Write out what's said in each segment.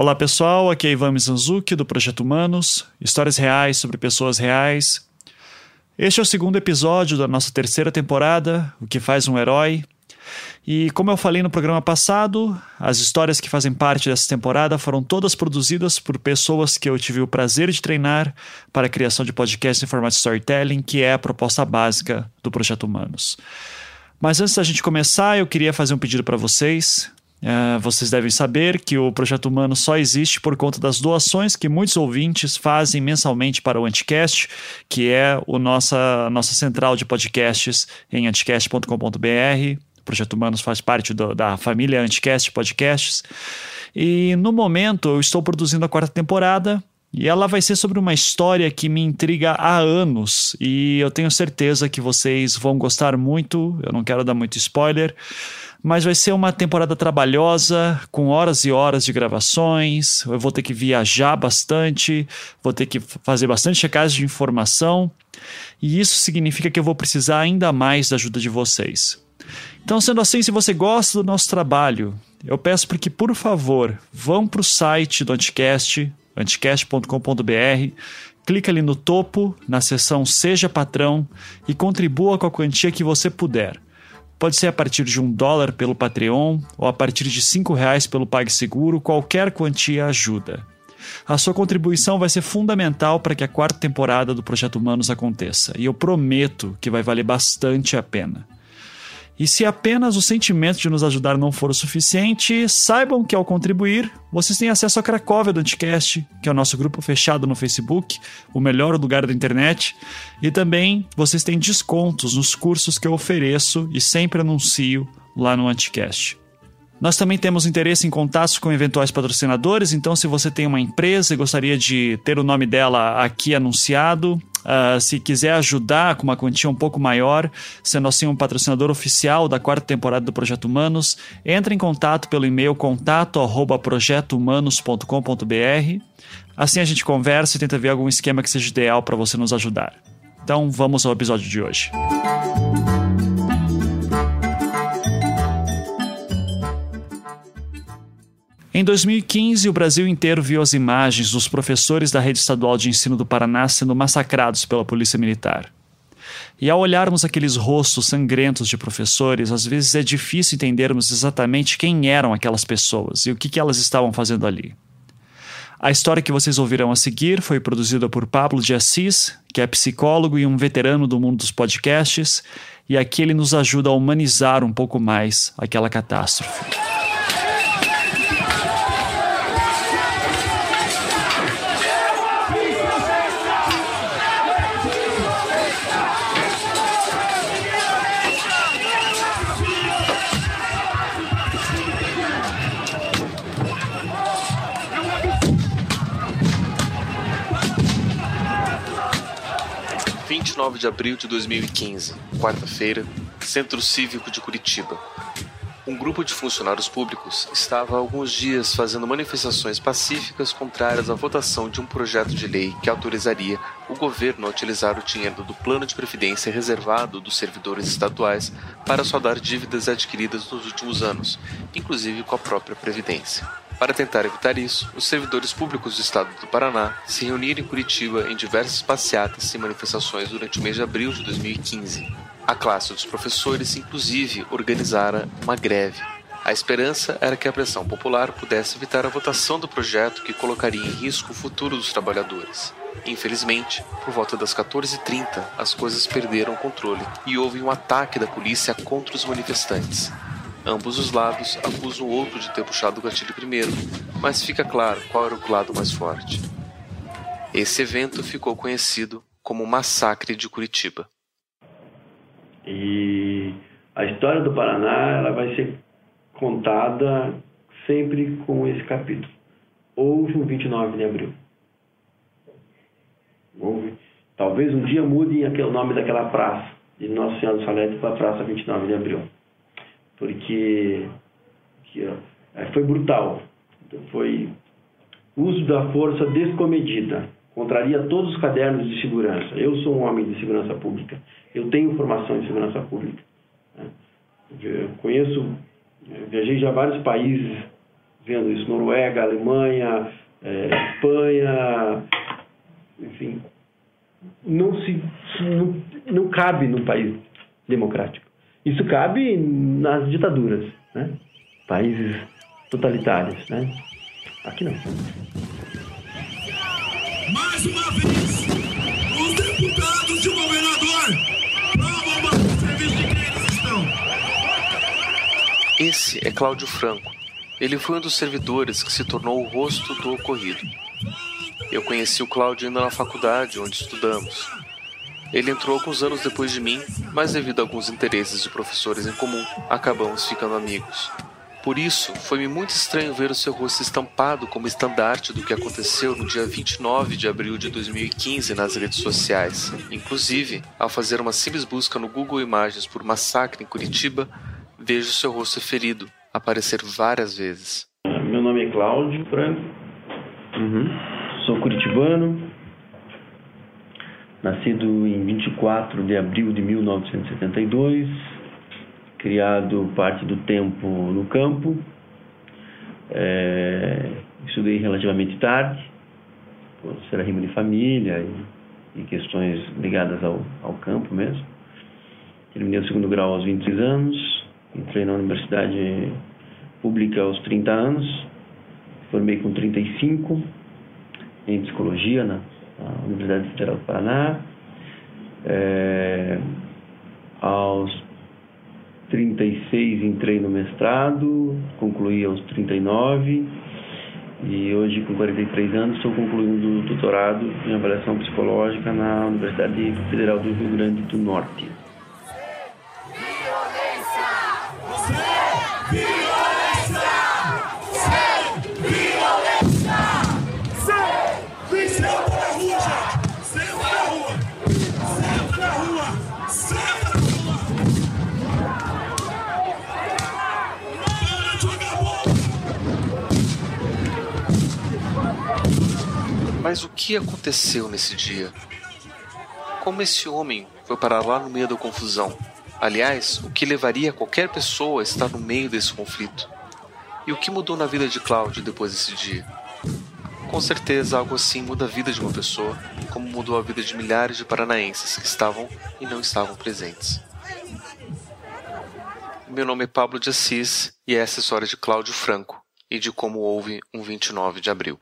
Olá pessoal, aqui é Ivan Mizanzuki do Projeto Humanos, histórias reais sobre pessoas reais. Este é o segundo episódio da nossa terceira temporada, O que faz um herói. E como eu falei no programa passado, as histórias que fazem parte dessa temporada foram todas produzidas por pessoas que eu tive o prazer de treinar para a criação de podcasts em formato storytelling, que é a proposta básica do Projeto Humanos. Mas antes da gente começar, eu queria fazer um pedido para vocês. Uh, vocês devem saber que o Projeto Humano só existe por conta das doações que muitos ouvintes fazem mensalmente para o Anticast, que é o nossa, nossa central de podcasts em anticast.com.br. O Projeto Humanos faz parte do, da família Anticast Podcasts. E no momento eu estou produzindo a quarta temporada e ela vai ser sobre uma história que me intriga há anos e eu tenho certeza que vocês vão gostar muito. Eu não quero dar muito spoiler, mas vai ser uma temporada trabalhosa, com horas e horas de gravações. Eu vou ter que viajar bastante, vou ter que fazer bastante checagem de informação, e isso significa que eu vou precisar ainda mais da ajuda de vocês. Então, sendo assim, se você gosta do nosso trabalho, eu peço para que, por favor, vão para o site do Anticast, anticast.com.br, clica ali no topo, na seção Seja Patrão e contribua com a quantia que você puder. Pode ser a partir de um dólar pelo Patreon ou a partir de cinco reais pelo PagSeguro, qualquer quantia ajuda. A sua contribuição vai ser fundamental para que a quarta temporada do Projeto Humanos aconteça, e eu prometo que vai valer bastante a pena. E se apenas o sentimento de nos ajudar não for o suficiente, saibam que ao contribuir, vocês têm acesso à Cracóvia do Anticast, que é o nosso grupo fechado no Facebook, o melhor lugar da internet, e também vocês têm descontos nos cursos que eu ofereço e sempre anuncio lá no Anticast. Nós também temos interesse em contatos com eventuais patrocinadores, então se você tem uma empresa e gostaria de ter o nome dela aqui anunciado, Uh, se quiser ajudar com uma quantia um pouco maior, sendo assim um patrocinador oficial da quarta temporada do Projeto Humanos, entre em contato pelo e-mail contato@projetohumanos.com.br. Assim a gente conversa e tenta ver algum esquema que seja ideal para você nos ajudar. Então vamos ao episódio de hoje. Em 2015, o Brasil inteiro viu as imagens dos professores da rede estadual de ensino do Paraná sendo massacrados pela polícia militar. E ao olharmos aqueles rostos sangrentos de professores, às vezes é difícil entendermos exatamente quem eram aquelas pessoas e o que, elas estavam fazendo ali. A história que vocês ouvirão a seguir foi produzida por Pablo de Assis, que é psicólogo e um veterano do mundo dos podcasts, e aqui ele nos ajuda a humanizar um pouco mais aquela catástrofe. 29 de abril de 2015, quarta-feira, Centro Cívico de Curitiba. Um grupo de funcionários públicos estava há alguns dias fazendo manifestações pacíficas contrárias à votação de um projeto de lei que autorizaria o governo a utilizar o dinheiro do plano de previdência reservado dos servidores estaduais para saldar dívidas adquiridas nos últimos anos, inclusive com a própria Previdência. Para tentar evitar isso, os servidores públicos do estado do Paraná se reuniram em Curitiba em diversas passeatas e manifestações durante o mês de abril de 2015. A classe dos professores, inclusive, organizara uma greve. A esperança era que a pressão popular pudesse evitar a votação do projeto que colocaria em risco o futuro dos trabalhadores. Infelizmente, por volta das 14h30, as coisas perderam o controle e houve um ataque da polícia contra os manifestantes. Ambos os lados acusam o outro de ter puxado o gatilho primeiro, mas fica claro qual era o lado mais forte. Esse evento ficou conhecido como Massacre de Curitiba. E a história do Paraná ela vai ser contada sempre com esse capítulo. Houve um 29 de abril. Houve. Talvez um dia mude o nome daquela praça, de Nossa Senhora do Salete para a Praça 29 de Abril porque que, é, foi brutal. Foi uso da força descomedida. Contraria todos os cadernos de segurança. Eu sou um homem de segurança pública. Eu tenho formação em segurança pública. Né? Eu conheço, viajei já vários países vendo isso, Noruega, Alemanha, é, Espanha, enfim, não se não, não cabe num país democrático. Isso cabe nas ditaduras, né? países totalitários. Né? Aqui não. Mais uma vez, os deputados e o governador provam o serviço de quem eles estão. Esse é Cláudio Franco. Ele foi um dos servidores que se tornou o rosto do ocorrido. Eu conheci o Cláudio ainda na faculdade onde estudamos. Ele entrou alguns anos depois de mim, mas devido a alguns interesses de professores em comum, acabamos ficando amigos. Por isso, foi-me muito estranho ver o seu rosto estampado como estandarte do que aconteceu no dia 29 de abril de 2015 nas redes sociais. Inclusive, ao fazer uma simples busca no Google Imagens por massacre em Curitiba, vejo seu rosto ferido aparecer várias vezes. Meu nome é Cláudio Franco, uhum. sou curitibano, nascido em 24 de abril de 1972, criado parte do tempo no campo, é, estudei relativamente tarde, por ser rima de família e, e questões ligadas ao, ao, campo mesmo. Terminei o segundo grau aos 23 anos, entrei na universidade pública aos 30 anos, formei com 35 em psicologia na Universidade Federal do Paraná. É, aos 36 entrei no mestrado, concluí aos 39 e hoje com 43 anos estou concluindo o doutorado em avaliação psicológica na Universidade Federal do Rio Grande do Norte. Mas o que aconteceu nesse dia? Como esse homem foi parar lá no meio da confusão? Aliás, o que levaria qualquer pessoa a estar no meio desse conflito? E o que mudou na vida de Cláudio depois desse dia? Com certeza, algo assim muda a vida de uma pessoa, como mudou a vida de milhares de paranaenses que estavam e não estavam presentes. Meu nome é Pablo de Assis e essa é a história de Cláudio Franco e de como houve um 29 de abril.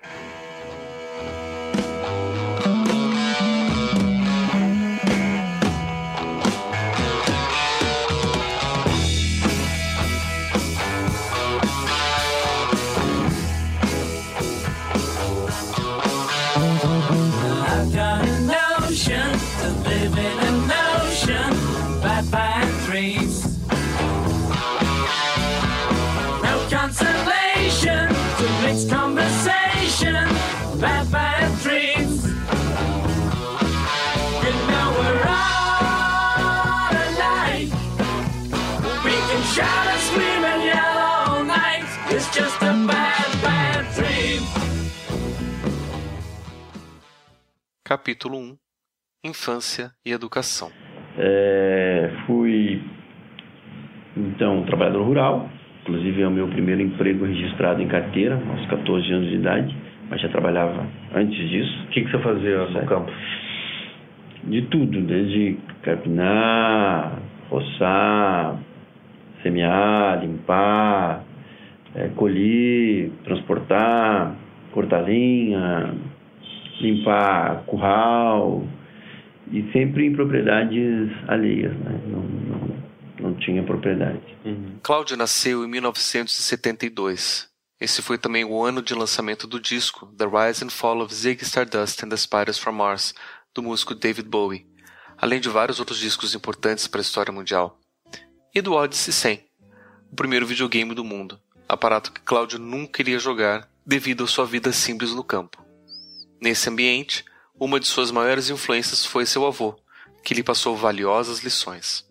Capítulo 1 Infância e Educação é, Fui, então, trabalhador rural, inclusive é o meu primeiro emprego registrado em carteira, aos 14 anos de idade, mas já trabalhava antes disso. O que, que você fazia no campo? De tudo, desde carpinar, roçar, semear, limpar, é, colher, transportar, cortar linha, limpar curral e sempre em propriedades alheias, né? não, não, não tinha propriedade. Uhum. Cláudio nasceu em 1972. Esse foi também o ano de lançamento do disco The Rise and Fall of Ziggy Stardust and the Spiders from Mars, do músico David Bowie, além de vários outros discos importantes para a história mundial. E do Odyssey 100, o primeiro videogame do mundo, aparato que Cláudio nunca iria jogar devido à sua vida simples no campo. Nesse ambiente, uma de suas maiores influências foi seu avô, que lhe passou valiosas lições.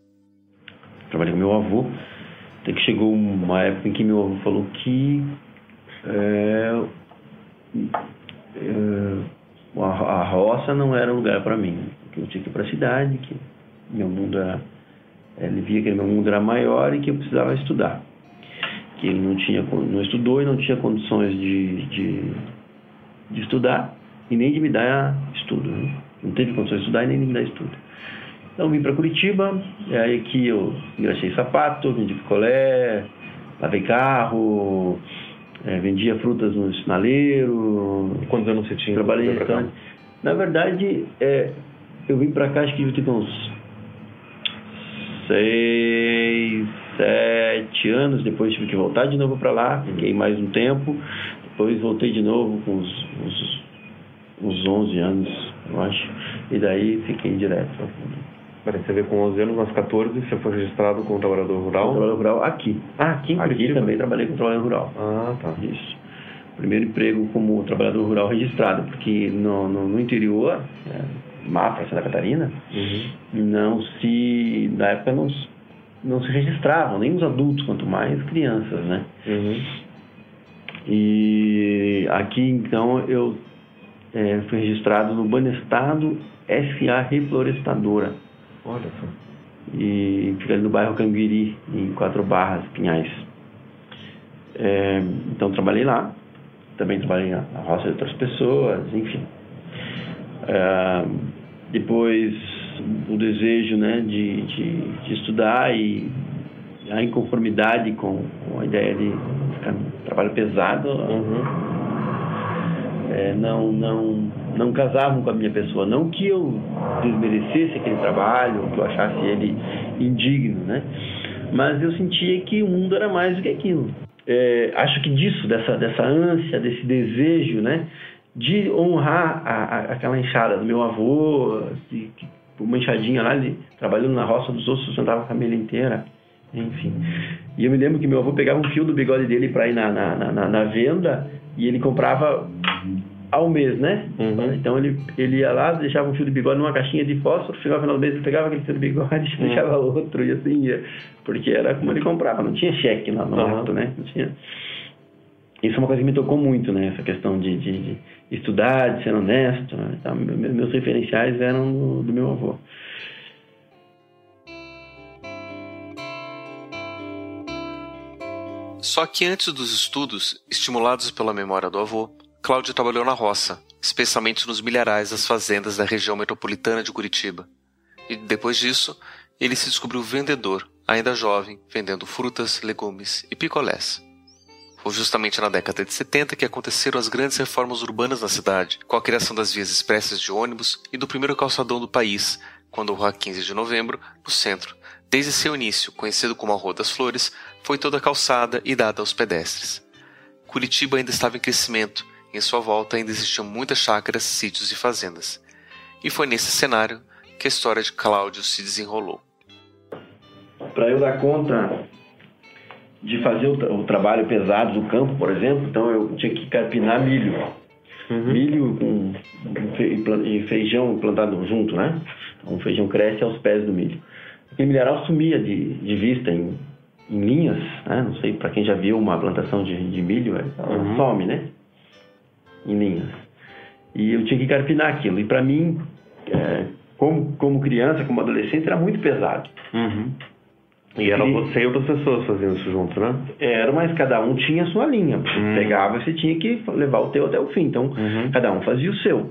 Trabalhei com meu avô, até que chegou uma época em que meu avô falou que é, é, a, a roça não era lugar para mim, que eu tinha que ir para a cidade, que meu mundo era, ele via que meu mundo era maior e que eu precisava estudar. Que ele não tinha não estudou e não tinha condições de, de, de estudar e nem de me dar estudo. Né? Não teve condições de estudar e nem de me dar estudo. Então vim para Curitiba, e aí aqui eu engraxei sapato, vendi picolé, lavei carro, é, vendia frutas no sinaleiro. Quantos anos você tinha? Trabalhei em restaurante. Na verdade, é, eu vim para cá acho que eu tive uns seis, sete anos. Depois tive que voltar de novo para lá, fiquei mais um tempo. Depois voltei de novo com uns, uns, uns 11 anos, eu acho. E daí fiquei direto. Peraí, você veio com 11 anos, aos 14, você foi registrado como trabalhador rural? Trabalho rural aqui. Ah, aqui em Aqui Curitiba? também trabalhei com trabalho rural. Ah, tá. Isso. Primeiro emprego como trabalhador rural registrado, porque no, no, no interior, é, Mafra, Santa Catarina, Uhum. não se, na época não, se- não se registravam, nem os adultos, quanto mais crianças, né? Uhum. E aqui, então, eu é, fui registrado no Banestado SA Reflorestadora, Olha só. e fica ali no bairro Canguiri, em Quatro Barras, Pinhais. É, então, trabalhei lá, também trabalhei na roça de outras pessoas, enfim. É, depois, o desejo né, de, de, de estudar e a inconformidade com, a ideia de ficar no trabalho pesado Uhum. É, não, não, não casavam com a minha pessoa. Não que eu desmerecesse aquele trabalho, que eu achasse ele indigno, né? Mas eu sentia que o mundo era mais do que aquilo. É, acho que disso, dessa, dessa ânsia, desse desejo, né? De honrar a, a, aquela enxada do meu avô, de, que- uma enxadinha lá, ele trabalhando na roça dos outros, sustentava a família inteira. Enfim. E eu me lembro que meu avô pegava um fio do bigode dele para ir na, na, na- na, venda e ele comprava ao mês, né? Uhum. Então ele, ele ia lá, deixava um fio de bigode numa caixinha de fósforo, chegava no final do mês, ele pegava aquele fio de bigode e Uhum. deixava outro, e assim ia. Porque era como ele comprava, não tinha cheque lá no Uhum. ato, né? Não tinha. Isso é uma coisa que me tocou muito, né? Essa questão de, de, de estudar, de ser honesto. Né? Então, me- me- meus referenciais eram do, do meu avô. Só que antes dos estudos, estimulados pela memória do avô, Cláudio trabalhou na roça, especialmente nos milharais das fazendas da região metropolitana de Curitiba. E depois disso, ele se descobriu vendedor, ainda jovem, vendendo frutas, legumes e picolés. Foi justamente na década de 70 que aconteceram as grandes reformas urbanas na cidade, com a criação das vias expressas de ônibus e do primeiro calçadão do país, quando a Rua 15 de Novembro, no centro, desde seu início, conhecido como a Rua das Flores, foi toda calçada e dada aos pedestres. Curitiba ainda estava em crescimento, e em sua volta ainda existiam muitas chácaras, sítios e fazendas. E foi nesse cenário que a história de Cláudio se desenrolou. para eu dar conta de fazer o, tra- o trabalho pesado do campo, por exemplo, então eu tinha que carpinar milho. Uhum. Milho com e e feijão plantado junto, né? Então o feijão cresce aos pés do milho. Aquele milharal sumia de, de vista em, em linhas, né? Não sei, para quem já viu uma plantação de, de milho, ela Uhum. some, né? Em linhas. E eu tinha que carpinar aquilo. E para mim, é, como, como criança, como adolescente, era muito pesado. Uhum. E era E- você e outras pessoas fazendo isso junto, né? Era, mas cada um tinha a sua linha. Você Hum. pegava, você tinha que levar o teu até o fim. Então, Uhum. cada um fazia o seu.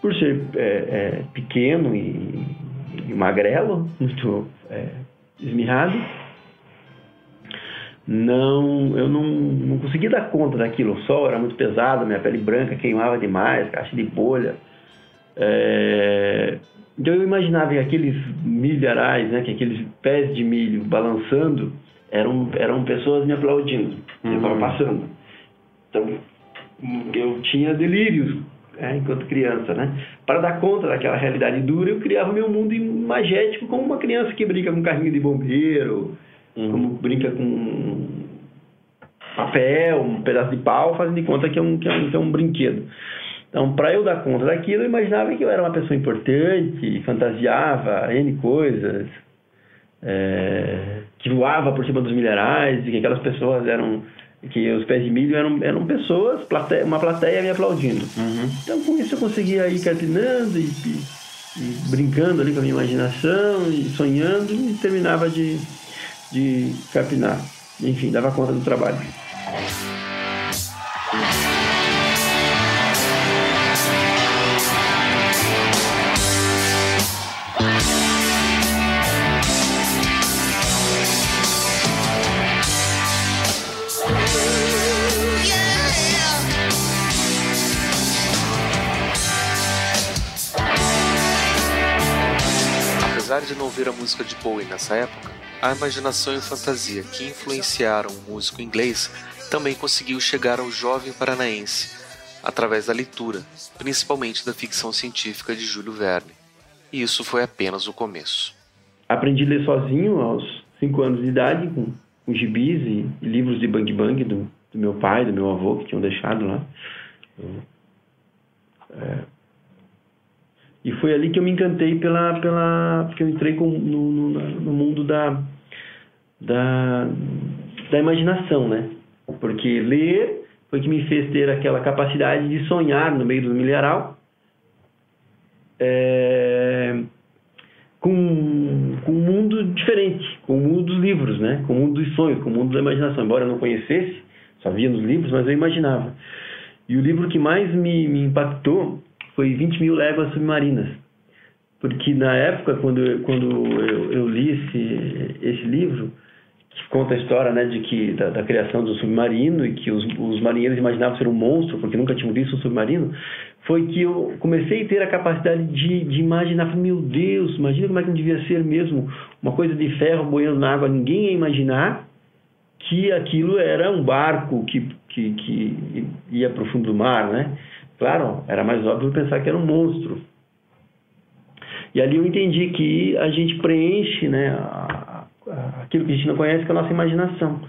Por ser é, é, pequeno e, e magrelo, muito é, esmirrado, não, eu não, não conseguia dar conta daquilo. O sol era muito pesado, minha pele branca queimava demais, caixa de bolha. É, então eu imaginava que aqueles milharais, né, que aqueles pés de milho balançando, eram, eram pessoas me aplaudindo. Eu estava Uhum. passando. Então eu tinha delírios né, enquanto criança, né? Para dar conta daquela realidade dura, eu criava meu mundo imagético como uma criança que brinca com um carrinho de bombeiro, como brinca com papel, um pedaço de pau, fazendo de conta que é um, que é um, que é um brinquedo. Então, para eu dar conta daquilo, eu imaginava que eu era uma pessoa importante, fantasiava N coisas, é, que voava por cima dos milharais, e que aquelas pessoas eram, que os pés de milho eram, eram pessoas, plateia, uma plateia me aplaudindo. Então, com isso eu conseguia ir carpinando e, e- e brincando ali com a minha imaginação e sonhando e terminava de, de carpinar. enfim, dava conta do trabalho. De não ver a música de Bowie nessa época, a imaginação e fantasia que influenciaram o músico inglês também conseguiu chegar ao jovem paranaense através da leitura, principalmente da ficção científica de Júlio Verne. E isso foi apenas o começo. Aprendi a ler sozinho aos 5 anos de idade, com, com gibis e, e, livros de bang bang do, do, meu pai, do meu avô, que tinham deixado lá. É, e foi ali que eu me encantei pela. pela porque eu entrei com, no, no, no mundo da, da, da imaginação, né? Porque ler foi que me fez ter aquela capacidade de sonhar no meio do milharal é, com, com um mundo diferente, com o mundo dos livros, né? com o mundo dos sonhos, com o mundo da imaginação. Embora eu não conhecesse, só via nos livros, mas eu imaginava. E o livro que mais me, me impactou foi 20 mil léguas submarinas. Porque na época, quando, eu, quando eu, eu li esse, esse livro, que conta a história né, de que, da, da, criação do submarino e que os, os marinheiros imaginavam ser um monstro porque nunca tinham visto um submarino, foi que eu comecei a ter a capacidade de, de imaginar, meu Deus, imagina como é que não devia ser mesmo uma coisa de ferro boiando na água, ninguém ia imaginar que aquilo era um barco que, que, que ia para o fundo do mar, né? Claro, era mais óbvio pensar que era um monstro. E ali eu entendi que a gente preenche né, aquilo que a gente não conhece com a nossa imaginação.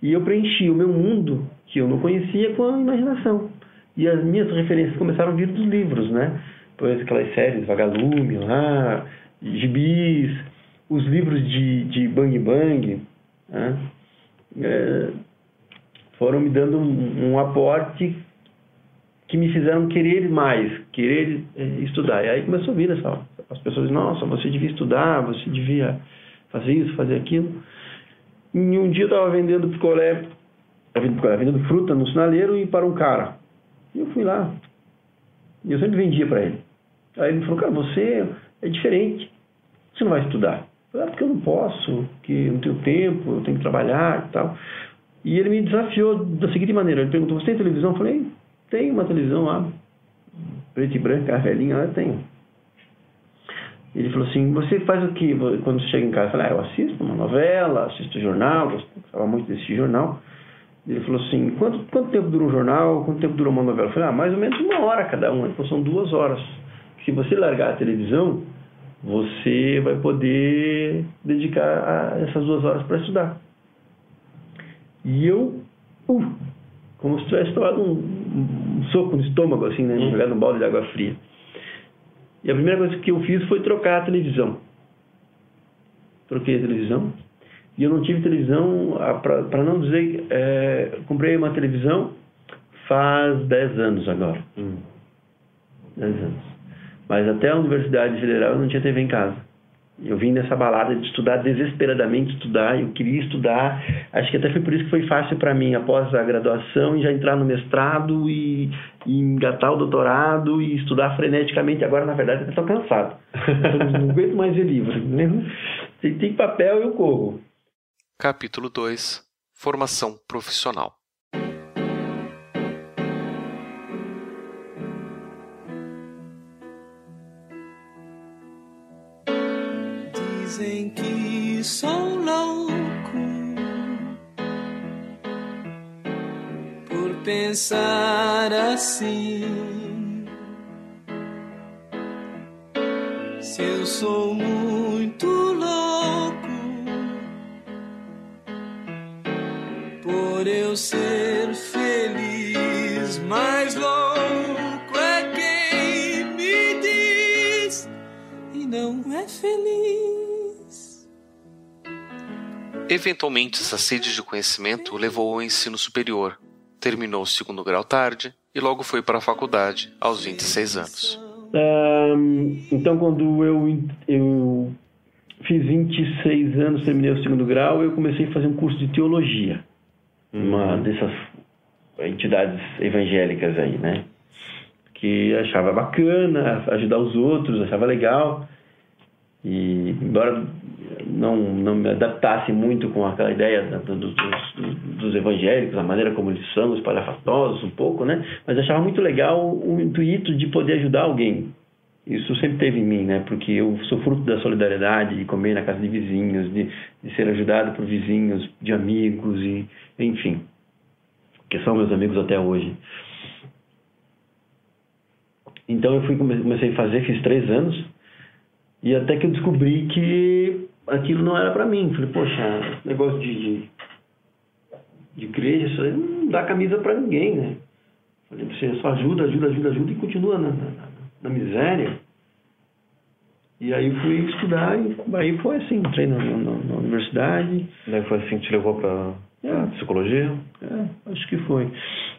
E eu preenchi o meu mundo, que eu não conhecia, com a imaginação. E as minhas referências começaram a vir dos livros, né? Pois aquelas séries, Vagalume, lá, Gibis, os livros de, de Bang Bang, né? é, foram me dando um, um aporte que me fizeram querer mais, querer é, estudar. E aí começou a vir essa, as pessoas, nossa, você devia estudar, você devia fazer isso, fazer aquilo. E um dia eu estava vendendo picolé, vendendo fruta no sinaleiro e para um cara. E eu fui lá. E eu sempre vendia para ele. Aí ele falou, cara, você é diferente. Você não vai estudar. Eu falei, ah, porque eu não posso, eu não tenho tempo, eu tenho que trabalhar e tal. E ele me desafiou da seguinte maneira. Ele perguntou, você tem televisão? Eu falei, tem uma televisão lá, preto e branco, a velhinha lá, tem. Ele falou assim, você faz o que quando você chega em casa? Eu falei, ah, eu assisto uma novela, assisto jornal, gostava muito desse jornal. Ele falou assim, quanto, quanto tempo dura um jornal, quanto tempo dura uma novela? Eu falei, ah, mais ou menos uma hora cada uma, então são duas horas. Se você largar a televisão, você vai poder dedicar essas duas horas para estudar. E eu, uh, como se tivesse tomado um, um soco no estômago, assim, né? Uhum. Jogado um balde de água fria. E a primeira coisa que eu fiz foi trocar a televisão. Troquei a televisão. E eu não tive televisão, para não dizer, é, comprei uma televisão faz 10 anos agora. Hum. 10 anos. Mas até a Universidade Federal eu não tinha TV em casa. Eu vim nessa balada de estudar desesperadamente estudar, eu queria estudar. Acho que até foi por isso que foi fácil para mim após a graduação já entrar no mestrado e, e engatar o doutorado e estudar freneticamente. Agora, na verdade, eu estou cansado. Eu não aguento mais ver livro. Né? Se tem papel, eu corro. Capítulo 2 Formação profissional sou louco por pensar assim. Se eu sou muito louco por eu ser feliz, mais louco é quem me diz e não é feliz. Eventualmente, essa sede de conhecimento o levou ao ensino superior. Terminou o segundo grau tarde e logo foi para a faculdade, aos 26 anos. Um, então, quando eu, eu fiz 26 anos, terminei o segundo grau, eu comecei a fazer um curso de teologia. Uma dessas entidades evangélicas aí, né? Que achava bacana ajudar os outros, achava legal. E embora não, não me adaptasse muito com aquela ideia do- dos, dos evangélicos, a maneira como eles são, os palhafatosos um pouco, né? Mas achava muito legal o intuito de poder ajudar alguém. Isso sempre teve em mim, né? Porque eu sou fruto da solidariedade, de comer na casa de vizinhos, de, de ser ajudado por vizinhos, de amigos e enfim, que são meus amigos até hoje. Então eu fui come- comecei a fazer, fiz três anos e até que eu descobri que aquilo não era para mim. Falei, poxa, negócio de, de, de igreja, isso aí não dá camisa para ninguém, né? Falei, você só ajuda, ajuda, ajuda, ajuda e continua na, na, na miséria. E aí fui estudar e aí foi assim, entrei na, na, na universidade. Daí foi assim que te levou pra, pra psicologia? É, acho que foi.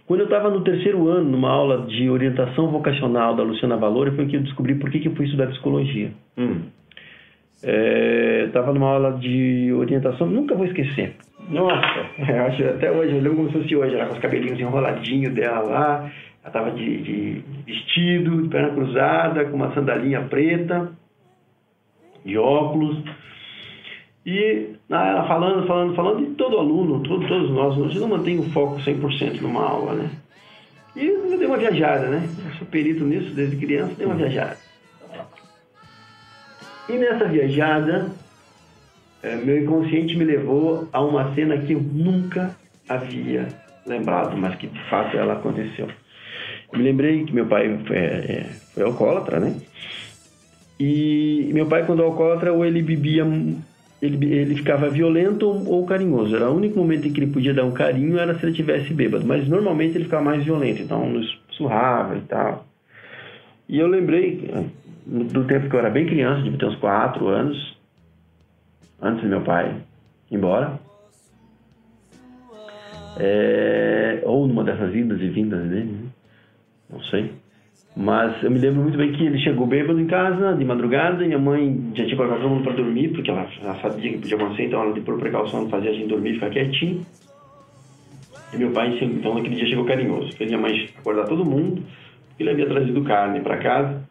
Quando eu estava no terceiro ano, numa aula de orientação vocacional da Luciana Valori, foi que eu descobri por que, que eu fui estudar psicologia. Hum. É, estava numa aula de orientação, nunca vou esquecer. Nossa, acho até hoje, eu lembro como se fosse hoje, ela com os cabelinhos enroladinhos dela lá, ela estava de, de vestido, de perna cruzada, com uma sandalinha preta, de óculos. E ah, ela falando, falando, falando, e todo aluno, todo, todos nós, a gente não mantém o foco 100% numa aula, né? E eu dei uma viajada, né? Eu sou perito nisso desde criança, dei uma viajada. E nessa viajada, eh, meu inconsciente me levou a uma cena que eu nunca havia lembrado, mas que de fato ela aconteceu. Eu me lembrei que meu pai foi, eh, foi alcoólatra, né? E meu pai, quando alcoólatra, ou ele bebia, ele, ele ficava violento ou, ou carinhoso. Era o único momento em que ele podia dar um carinho era se ele tivesse bêbado, mas normalmente ele ficava mais violento, então nos surrava e tal. E eu lembrei do tempo que eu era bem criança, devia ter uns 4 anos, antes do meu pai ir embora. É, ou numa dessas idas e vindas dele, né? não sei. Mas eu me lembro muito bem que ele chegou bêbado em casa, de madrugada, minha mãe já tinha colocado todo mundo para dormir, porque ela, ela sabia que podia acontecer, então ela, por precaução, fazia a gente dormir e ficar quietinho. E meu pai, então, naquele dia chegou carinhoso. Fez minha mãe acordar todo mundo, porque ele havia trazido carne para casa.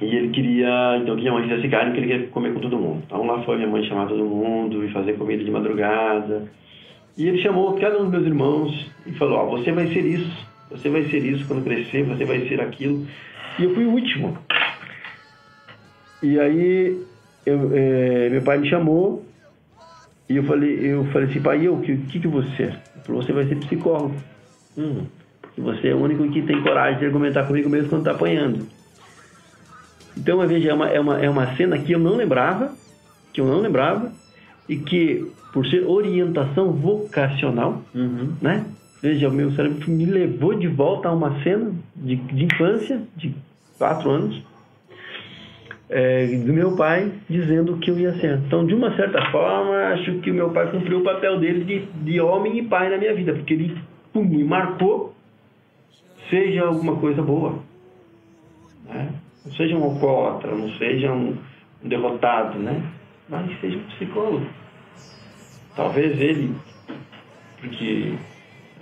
E ele queria, então, minha mãe fizesse carne, porque ele queria comer com todo mundo. Então lá foi minha mãe chamar todo mundo e fazer comida de madrugada. E ele chamou cada um dos meus irmãos e falou: Ó, você vai ser isso, você vai ser isso quando crescer, você vai ser aquilo. E eu fui o último. E aí eu, eh, meu pai me chamou e eu falei, eu falei assim, pai, eu, o que, que, que você é? Ele falou, você vai ser psicólogo. Hum, porque você é o único que tem coragem de argumentar comigo mesmo quando está apanhando. Então, veja, é uma, é, uma, é uma cena que eu não lembrava, que eu não lembrava, e que, por ser orientação vocacional, né? Veja, o meu cérebro me levou de volta a uma cena de, de infância, de quatro anos, é, do meu pai dizendo que eu ia ser. Então, de uma certa forma, acho que o meu pai cumpriu o papel dele de, de homem e pai na minha vida, porque ele pum, me marcou, seja alguma coisa boa. Né? Não seja um alcoólatra, não seja um, derrotado, né? Mas seja um psicólogo. Talvez ele, porque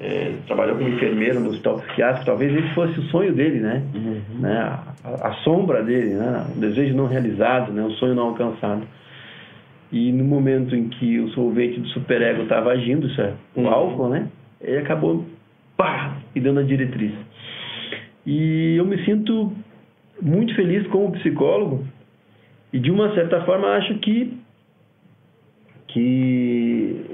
é, trabalhou como enfermeiro no hospital psiquiátrico, talvez esse fosse o sonho dele, né? né? A, a sombra dele, né? O desejo não realizado, né? O sonho não alcançado. E no momento em que o solvente do superego estava agindo, isso é o álcool, né? Ele acabou, pá, e dando a diretriz. E eu me sinto muito feliz como psicólogo e de uma certa forma acho que que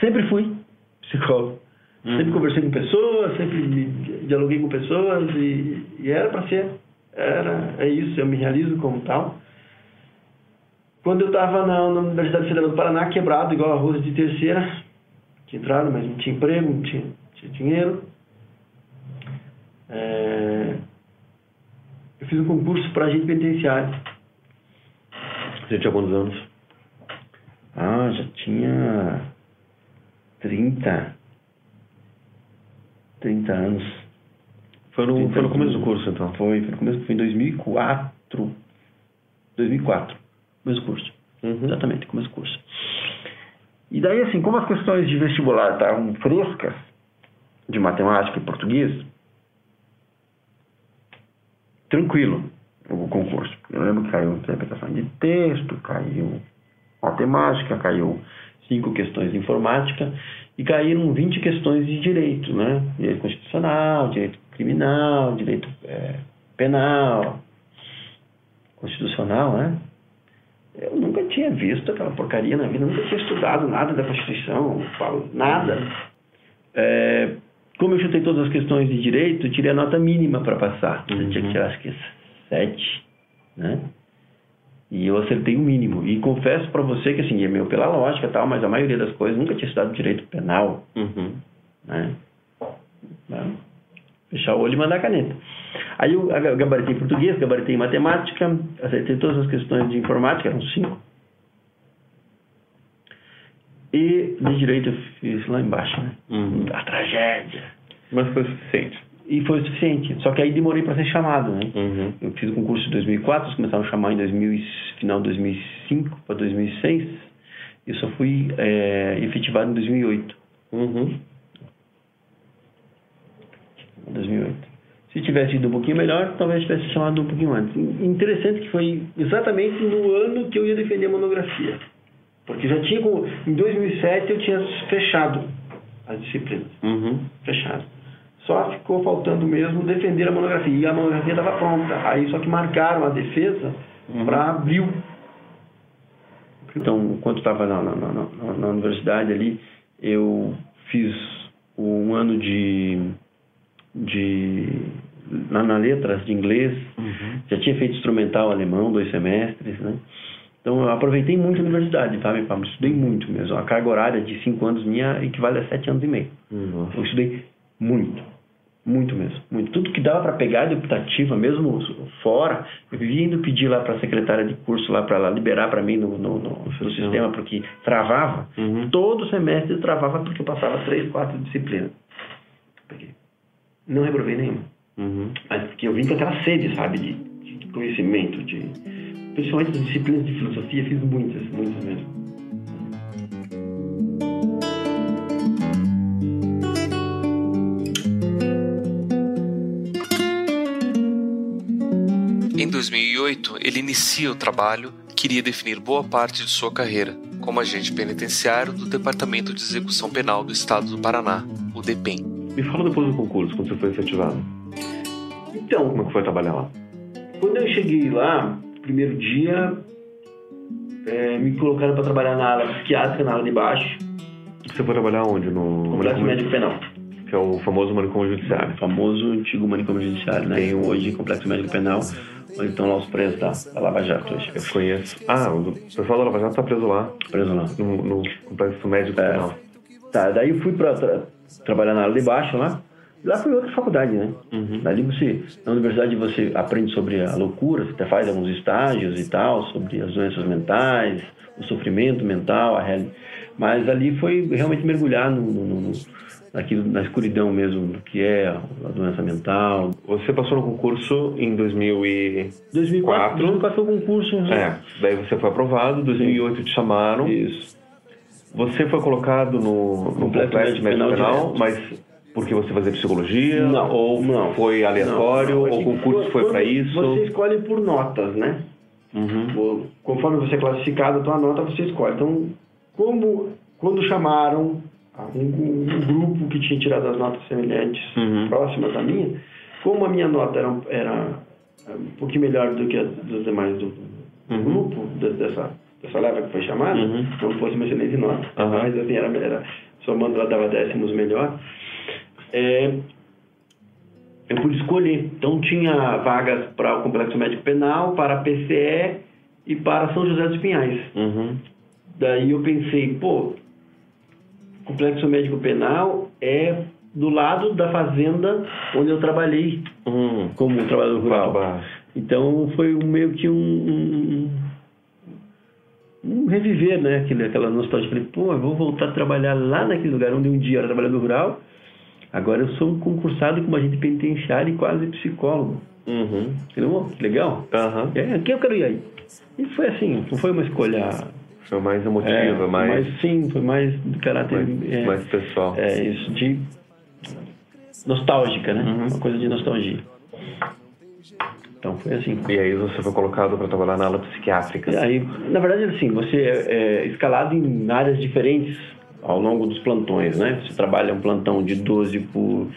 sempre fui psicólogo. Sempre conversei com pessoas, sempre dialoguei com pessoas e, e era para ser. Era, é isso, eu me realizo como tal. Quando eu estava na, na Universidade Federal do Paraná, quebrado, igual a Rosa de terceira, tinha entrado, mas não tinha emprego, não tinha, tinha dinheiro. É, eu fiz um concurso para agente penitenciário. Você tinha quantos anos? Ah, já tinha 30. 30 anos. Foi no, 30 foi no começo do curso, então. Foi, foi no começo, foi em 2004. 2004, mesmo curso. Uhum. Exatamente, começo do curso. E daí, assim, como as questões de vestibular estavam frescas, de matemática e português, tranquilo o concurso. Eu lembro que caiu interpretação de texto, caiu matemática, caiu cinco questões de informática e caíram 20 questões de direito, né? Direito constitucional, direito criminal, direito eh, penal, constitucional, né? Eu nunca tinha visto aquela porcaria na vida, nunca tinha estudado nada da Constituição, falo nada. É, como eu chutei todas as questões de direito, eu tirei a nota mínima para passar. Eu tinha que tirar, acho que sete, né? E eu acertei o mínimo. E confesso para você que, assim, é meio pela lógica tal, mas a maioria das coisas nunca tinha estudado direito penal, Uhum. né? Né? Fechar o olho e mandar a caneta. Aí eu ga- gabaritei em português, gabaritei em matemática, acertei todas as questões de informática, eram cinco. E de direito eu fiz lá embaixo, né? Uhum. A tragédia. Mas foi suficiente. E foi o suficiente. Só que aí demorei para ser chamado, né? Uhum. Eu fiz o concurso em 2004, eles começaram a chamar em 2000, e- final de 2005 para 2006. E eu só fui é, efetivado em 2008. Uhum. 2008. Se tivesse ido um pouquinho melhor, talvez tivesse chamado um pouquinho antes. Interessante que foi exatamente no ano que eu ia defender a monografia. Porque já tinha, em 2007 eu tinha fechado as disciplinas. Uhum. Fechado. Só ficou faltando mesmo defender a monografia. E a monografia estava pronta. Aí só que marcaram a defesa para abril. Então, enquanto estava na, na, na, na- universidade ali, eu fiz um ano de, de na, na letras de inglês. Já tinha feito instrumental alemão, dois semestres, né? Então, eu aproveitei muito a universidade, sabe, Pablo? Estudei muito mesmo. A carga horária de cinco anos minha equivale a sete anos e meio. Uhum. Eu estudei muito, muito mesmo, muito. Tudo que dava para pegar de optativa, mesmo fora, eu vivia indo pedir lá para a secretária de curso lá para ela liberar para mim no, no, no- no sistema, porque travava. Uhum. Todo semestre travava porque eu passava três, quatro disciplinas. Não reprovei nenhuma. Uhum. Mas porque eu vim com aquela sede, sabe, de, de conhecimento, de principalmente as disciplinas de filosofia, fiz muitas, muitas mesmo. Em 2008, ele inicia o trabalho que iria definir boa parte de sua carreira como agente penitenciário do Departamento de Execução Penal do Estado do Paraná, o DEPEN. Me fala depois do concurso, quando você foi efetivado. Então, Como é que foi trabalhar lá? Quando eu cheguei lá, primeiro dia, é, me colocaram para trabalhar na área psiquiátrica, na área de baixo, Você foi trabalhar onde? No complexo manicômio- médico penal. Que é o famoso manicômio O judiciário. famoso antigo manicômio judiciário, né? Tem hoje complexo médico penal, onde estão lá os presos da, da Lava Jato hoje. Eu conheço. Ah, o pessoal da Lava Jato tá preso lá, Preso lá. no, no complexo médico É. penal. Tá, daí eu fui para trabalhar na área de baixo lá. Lá foi outra faculdade, né? Uhum. Dali você, na universidade você aprende sobre a loucura, você até faz alguns estágios e tal, sobre as doenças mentais, o sofrimento mental, a real... mas ali foi realmente mergulhar no, no, no- naquilo, na escuridão mesmo do que é a doença mental. Você passou no concurso em 2000 e... 2004, Quatro. 2004 foi o concurso. né? É, daí você foi aprovado, 2008 te chamaram. Isso. Você foi colocado no, no Complexo médico penal penal, mas porque você fazia psicologia? Não, ou não. foi aleatório? Não, não, ou o concurso foi para isso? Você escolhe por notas, né? Uhum. Conforme você é classificado, a tua nota você escolhe. Então, como quando chamaram um, um- grupo que tinha tirado as notas semelhantes Uhum. próximas da minha, como a minha nota era, era um pouquinho melhor do que a dos demais do, do Uhum. grupo, de- dessa, dessa leva que foi chamada, Uhum. não fosse uma excelente nota. Mas assim, era, era, somando ela dava décimos melhor. É, eu pude escolher. Então tinha vagas para o Complexo Médico Penal, para a PCE e para São José dos Pinhais. Uhum. Daí eu pensei, pô, Complexo Médico Penal é do lado da fazenda onde eu trabalhei Uhum. como trabalhador rural. Bah. Então foi um- meio que um, um, um reviver, né? Aquele, aquela nostalgia. Falei, pô, eu vou voltar a trabalhar lá naquele lugar onde um dia era trabalhador rural. Agora eu sou um concursado como agente penitenciário e quase psicólogo. Uhum. Entendeu? Que legal. É, aqui eu quero ir aí. E foi assim, não foi uma escolha. Foi mais emotiva, é, mais, sim, foi mais de caráter. mais, é, mais pessoal. é, isso de nostálgica, né? Uhum. Uma coisa de nostalgia. Então foi assim. E aí você foi colocado para trabalhar na ala psiquiátrica. E aí, na verdade, assim, você é, é escalado em áreas diferentes ao longo dos plantões, né? Você trabalha um plantão de 12 por,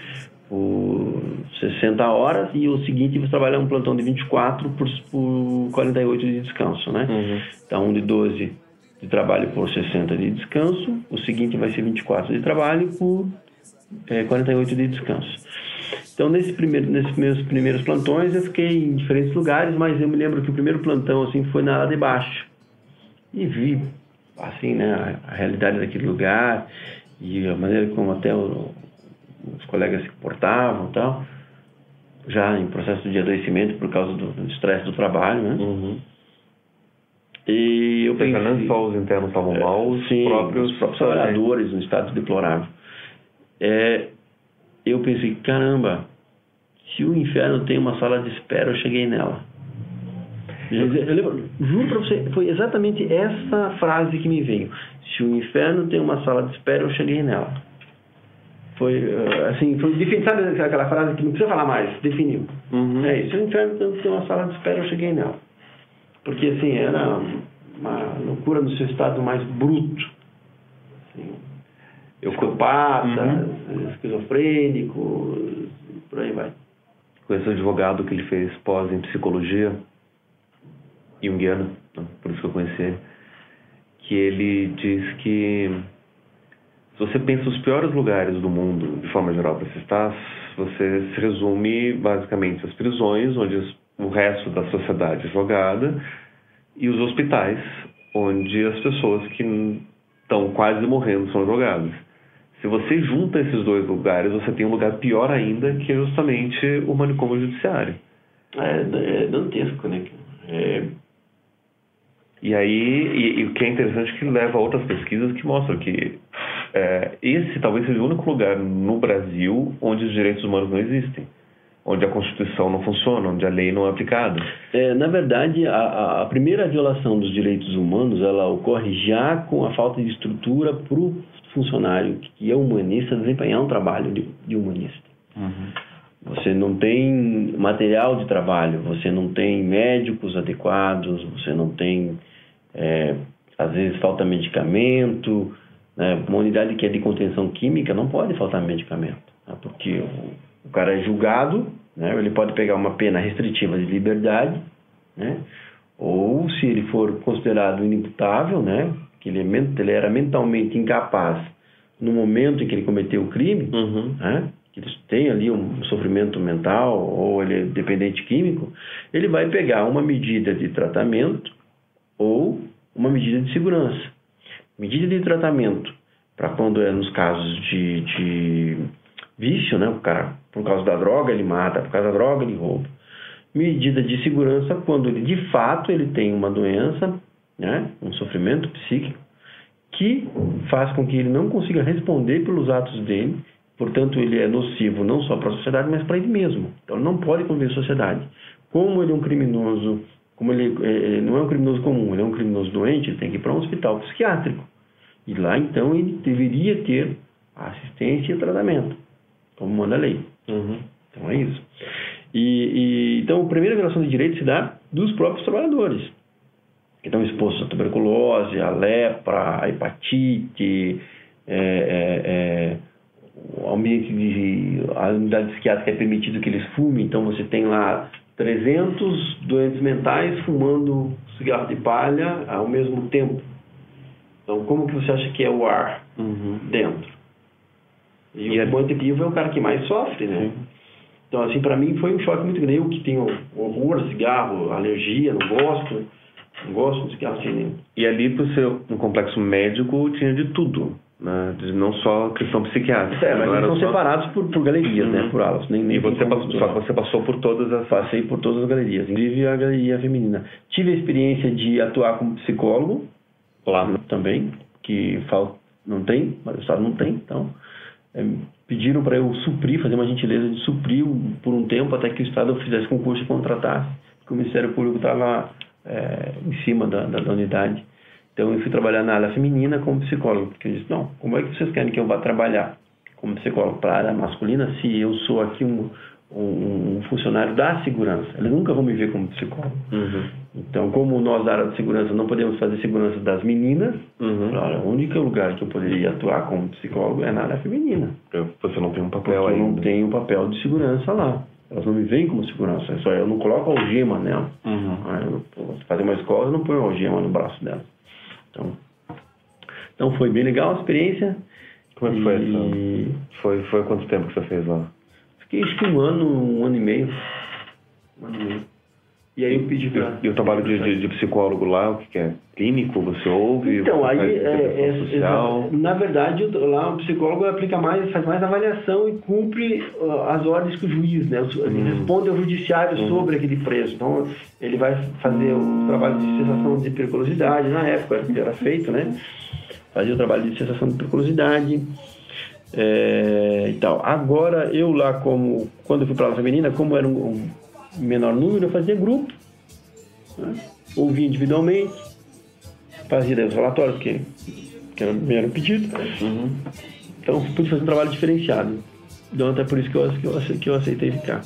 por 60 horas e o seguinte você trabalha um plantão de 24 por, por 48 de descanso, né? Uhum. Então, um de 12 de trabalho por 60 de descanso, o seguinte vai ser 24 de trabalho por é, 48 de descanso. Então, nesse primeiro, nesses meus primeiros plantões, eu fiquei em diferentes lugares, mas eu me lembro que o primeiro plantão assim foi na ala de baixo. E vi, assim, né, a, realidade daquele lugar e a maneira como até o- os colegas se comportavam e tal, já em processo de adoecimento por causa do do estresse do trabalho, né? Uhum. E eu seja, não pensei... só os internos estavam mal, os Sim, próprios, os próprios trabalhadores no estado deplorável. É, eu pensei, caramba, se o inferno tem uma sala de espera, eu cheguei nela. Eu, eu lembro, juro pra você, foi exatamente essa frase que me veio. Se o inferno tem uma sala de espera, eu cheguei nela. Foi, eh, assim, foi, sabe aquela frase que não precisa falar mais, definiu. Uhum. É isso, se o inferno tem uma sala de espera, eu cheguei nela. Porque, assim, era uma loucura no seu estado mais bruto. Assim, Eu psicopata, Uhum. esquizofrênico, por aí vai. conheço um advogado que ele fez pós em psicologia junguiana, né, por isso que eu conheci ele, que ele diz que se você pensa os piores lugares do mundo, de forma geral, para se estar, você se resume basicamente às prisões, onde o resto da sociedade é jogada, e os hospitais, onde as pessoas que estão quase morrendo são jogadas. Se você junta esses dois lugares, você tem um lugar pior ainda, que é justamente o manicômio judiciário. É, é dantesco, né? É, E aí, e, e o que é interessante é que leva a outras pesquisas que mostram que é, esse talvez seja o único lugar no Brasil onde os direitos humanos não existem, onde a Constituição não funciona, onde a lei não é aplicada. É, na verdade, a- a, primeira violação dos direitos humanos ela ocorre já com a falta de estrutura para o funcionário que é humanista desempenhar um trabalho de, de humanista. Você não tem material de trabalho, você não tem médicos adequados, você não tem, é, às vezes, falta medicamento. Né? Uma unidade que é de contenção química não pode faltar medicamento, né? porque o, cara é julgado, né? ele pode pegar uma pena restritiva de liberdade, né? ou se ele for considerado inimputável, né? que ele, é ele era mentalmente incapaz no momento em que ele cometeu o crime, Uhum. né? Que tem ali um sofrimento mental ou ele é dependente químico, ele vai pegar uma medida de tratamento ou uma medida de segurança. Medida de tratamento para quando é nos casos de, de vício, né? O cara, por causa da droga, ele mata, por causa da droga, ele rouba. Medida de segurança quando ele, de fato, ele tem uma doença, né? Um sofrimento psíquico que faz com que ele não consiga responder pelos atos dele, portanto ele é nocivo não só para a sociedade, mas para ele mesmo. Então ele não pode conviver em sociedade. Como ele é um criminoso, como ele, é, ele não é um criminoso comum, ele é um criminoso doente, ele tem que ir para um hospital psiquiátrico. E lá então ele deveria ter assistência e tratamento, como manda a lei. Uhum. Então é isso. E, e- então a primeira violação de direito se dá dos próprios trabalhadores que estão expostos à tuberculose, à lepra, à hepatite, é, é, é, o ambiente de a unidade psiquiátrica é permitido que eles fumem, então você tem lá 300 doentes mentais fumando cigarro de palha ao mesmo tempo. Então como que você acha que é o ar Uhum. dentro? E, E o é- doente vivo é o cara que mais sofre, né? Então, assim, para mim foi um choque muito grande. Eu que tenho horror a cigarro, alergia, não gosto, não gosto de cigarro assim. E ali, por ser um complexo médico, tinha de tudo. Né? Não só questão psiquiátrica. É, mas eles são só- separados por, por galerias, né? Uhum. Por alas. Nem, nem E você passou, só que você passou por todas as Passei por todas as galerias, inclusive a galeria feminina. Tive a experiência de atuar como psicólogo lá também, que fal... não tem, mas o Estado não tem, então é, pediram para eu suprir, fazer uma gentileza de suprir por um tempo até que o Estado fizesse concurso e contratasse, porque o Ministério Público estava é, em cima da, da, da, unidade. Então eu fui trabalhar na área feminina como psicólogo, porque eu disse, não, como é que vocês querem que eu vá trabalhar como psicólogo para a área masculina se eu sou aqui um, um, um, funcionário da segurança? Eles nunca vão me ver como psicólogo. Uhum. Então, como nós da área de segurança não podemos fazer segurança das meninas, uhum. claro, o único lugar que eu poderia atuar como psicólogo é na área feminina. Você não tem um papel Porque aí. Eu não tenho um papel de segurança lá. Elas não me veem como segurança, é só eu não coloco algema nela. Uhum. Eu, fazer uma escola, eu não ponho algema no braço dela. Então, então foi bem legal a experiência. Como é que foi e... essa? Foi, foi quanto tempo que você fez lá? Fiquei acho que um ano, um ano e meio. Um ano e meio. E aí eu pedi pra... E o trabalho de, de, de psicólogo lá, o que, é? Clínico, você ouve? Então, você aí, é, é, social? na verdade, lá o psicólogo aplica mais, faz mais avaliação e cumpre uh, as ordens que o juiz, né? Ele responde ao judiciário sobre aquele preso. Então, ele vai fazer o trabalho de cessação de periculosidade, na época que era feito, né? Fazia o trabalho de cessação de periculosidade é, e tal. Agora, eu lá como, quando eu fui para a feminina, como era um, um menor número, eu fazia grupo, né? ouvia individualmente, fazia os relatórios que, que era, me eram pedidos. Uhum. Então, pude fazer um trabalho diferenciado. Então, até por isso que eu, que eu, que eu aceitei ficar.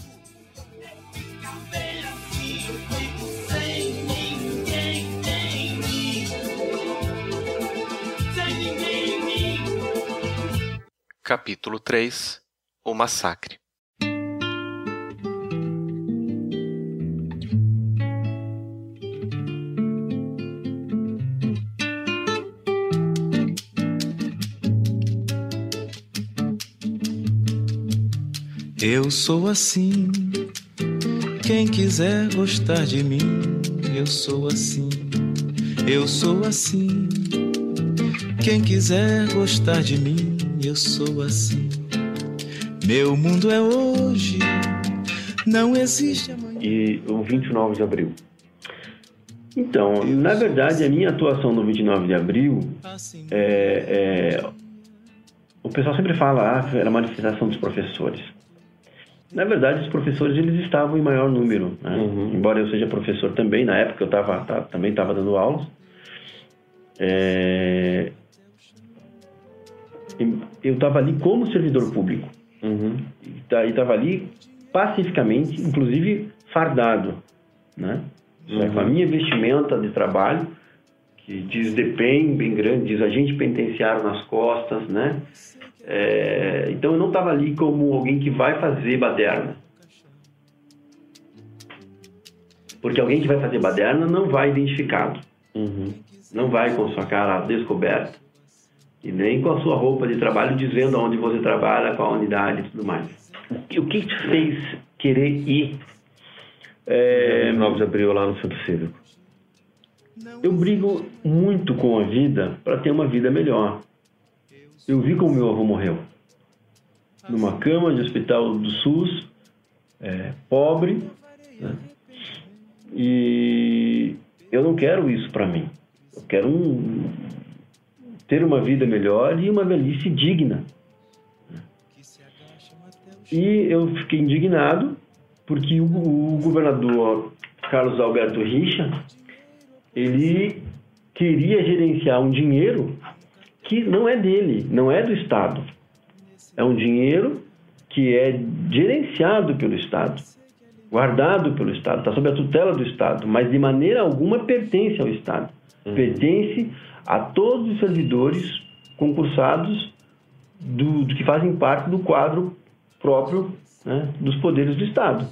Capítulo 3 O Massacre Eu sou assim. Quem quiser gostar de mim, eu sou assim. Eu sou assim. Quem quiser gostar de mim, eu sou assim. Meu mundo é hoje, não existe amanhã. E o 29 de abril? Então, na verdade, a minha atuação no 29 de abril, é, é, o pessoal sempre fala ah, era manifestação dos professores. Na verdade, os professores eles estavam em maior número, né? Uhum. embora eu seja professor também. Na época eu tava, tá- também estava dando aulas. É, eu estava ali como servidor público Uhum. e estava ali pacificamente, inclusive fardado, né? Uhum. Com a minha vestimenta de trabalho, que diz DPEM bem grande, diz agente penitenciário nas costas, né? É, então eu não estava ali como alguém que vai fazer baderna. Porque alguém que vai fazer baderna não vai identificado, Uhum. não vai com sua cara descoberta e nem com a sua roupa de trabalho dizendo aonde você trabalha, qual a unidade e tudo mais. O que- te fez querer ir? É, 29 de abril lá no Centro Cívico. eu brigo muito com a vida para ter uma vida melhor. Eu vi como meu avô morreu. Numa cama de hospital do SUS, é, pobre. né? E eu não quero isso para mim. Eu quero um- ter uma vida melhor e uma velhice digna. E eu fiquei indignado porque o, o governador Carlos Alberto Richa ele queria gerenciar um dinheiro que não é dele, não é do Estado. É um dinheiro que é gerenciado pelo Estado, guardado pelo Estado, está sob a tutela do Estado, mas de maneira alguma pertence ao Estado. Pertence a todos os servidores concursados do, do que fazem parte do quadro próprio né, dos poderes do Estado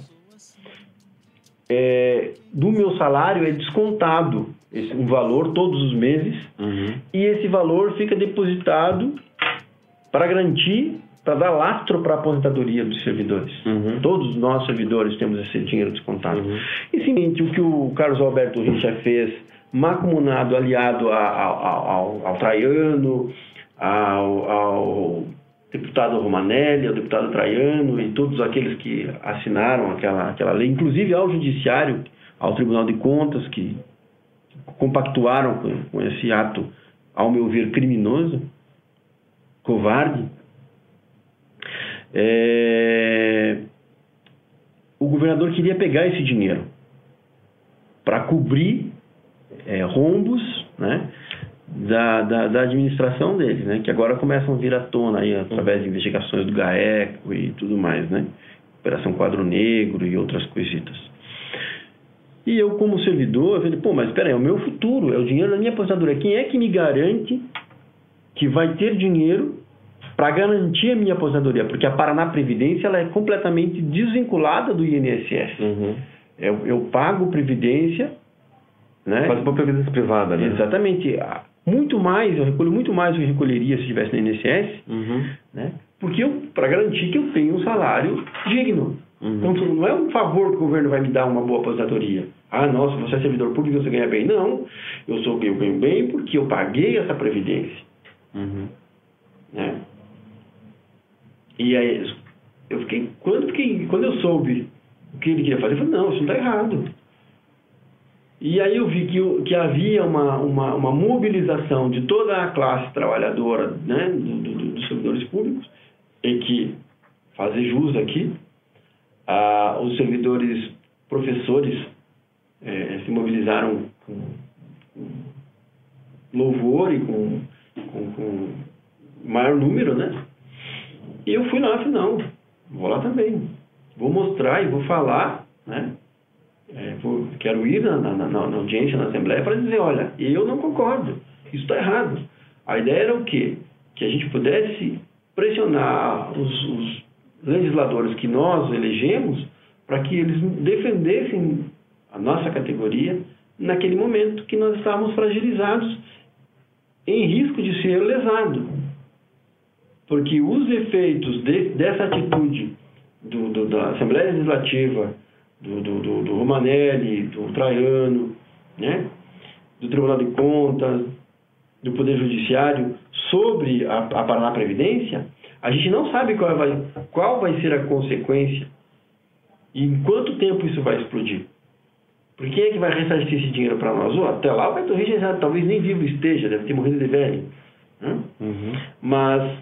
é, do meu salário é descontado esse, um valor todos os meses Uhum. e esse valor fica depositado para garantir, para dar lastro para a aposentadoria dos servidores. Uhum. Todos nós servidores temos esse dinheiro descontado. Uhum. E seguinte, o que o Carlos Alberto Richa fez, macumunado, aliado a- a- ao, ao, Traiano, ao, ao deputado Romanelli, ao deputado Traiano e todos aqueles que assinaram aquela, aquela lei, inclusive ao Judiciário, ao Tribunal de Contas, que compactuaram com, com esse ato, ao meu ver, criminoso, covarde, é, o governador queria pegar esse dinheiro para cobrir é, rombos né, da, da, da, administração dele, né, que agora começam a vir à tona aí, através de investigações do GAECO e tudo mais, né, Operação Quadro Negro e outras coisitas. E eu, como servidor, eu falei, pô, mas espera aí, é o meu futuro, é o dinheiro da minha aposentadoria. Quem é que me garante que vai ter dinheiro para garantir a minha aposentadoria? Porque a Paraná Previdência ela é completamente desvinculada do INSS. Uhum. Eu, eu pago Previdência... Né? Faz uma previdência privada, né? Exatamente. Muito mais, eu recolho muito mais do que recolheria se estivesse no INSS, uhum. né? porque para garantir que eu tenho um salário digno. Uhum. Então, não é um favor que o governo vai me dar uma boa aposentadoria. Ah, nossa, você é servidor público, você ganha bem. Não, eu, sou, eu ganho bem porque eu paguei essa previdência. Uhum. Né? E aí, eu fiquei quando, fiquei, quando eu soube o que ele queria fazer, eu falei, não, isso não está errado. E aí eu vi que, que havia uma, uma, uma, mobilização de toda a classe trabalhadora né, do, do, dos servidores públicos, em que, fazer jus aqui, ah, os servidores professores é, se mobilizaram com, louvor e com, com, com maior número, né? E eu fui lá falei, não, vou lá também. Vou mostrar e vou falar, né? É, vou, quero ir na, na, na, na, audiência, na Assembleia, para dizer, olha, eu não concordo, isso está errado. A ideia era o quê? Que a gente pudesse pressionar os, os legisladores que nós elegemos para que eles defendessem a nossa categoria naquele momento que nós estávamos fragilizados em risco de ser lesado. Porque os efeitos de, dessa atitude do, do, da Assembleia Legislativa, do, do, do, do Romanelli, do Traiano, né? do Tribunal de Contas, do Poder Judiciário sobre a, a Paraná Previdência, a gente não sabe qual vai, qual vai ser a consequência e em quanto tempo isso vai explodir. Por quem é que vai ressarcir esse dinheiro para nós? Oh, até lá o Beto Richa já talvez nem vivo esteja, deve ter morrido de velho. Né? Uhum. Mas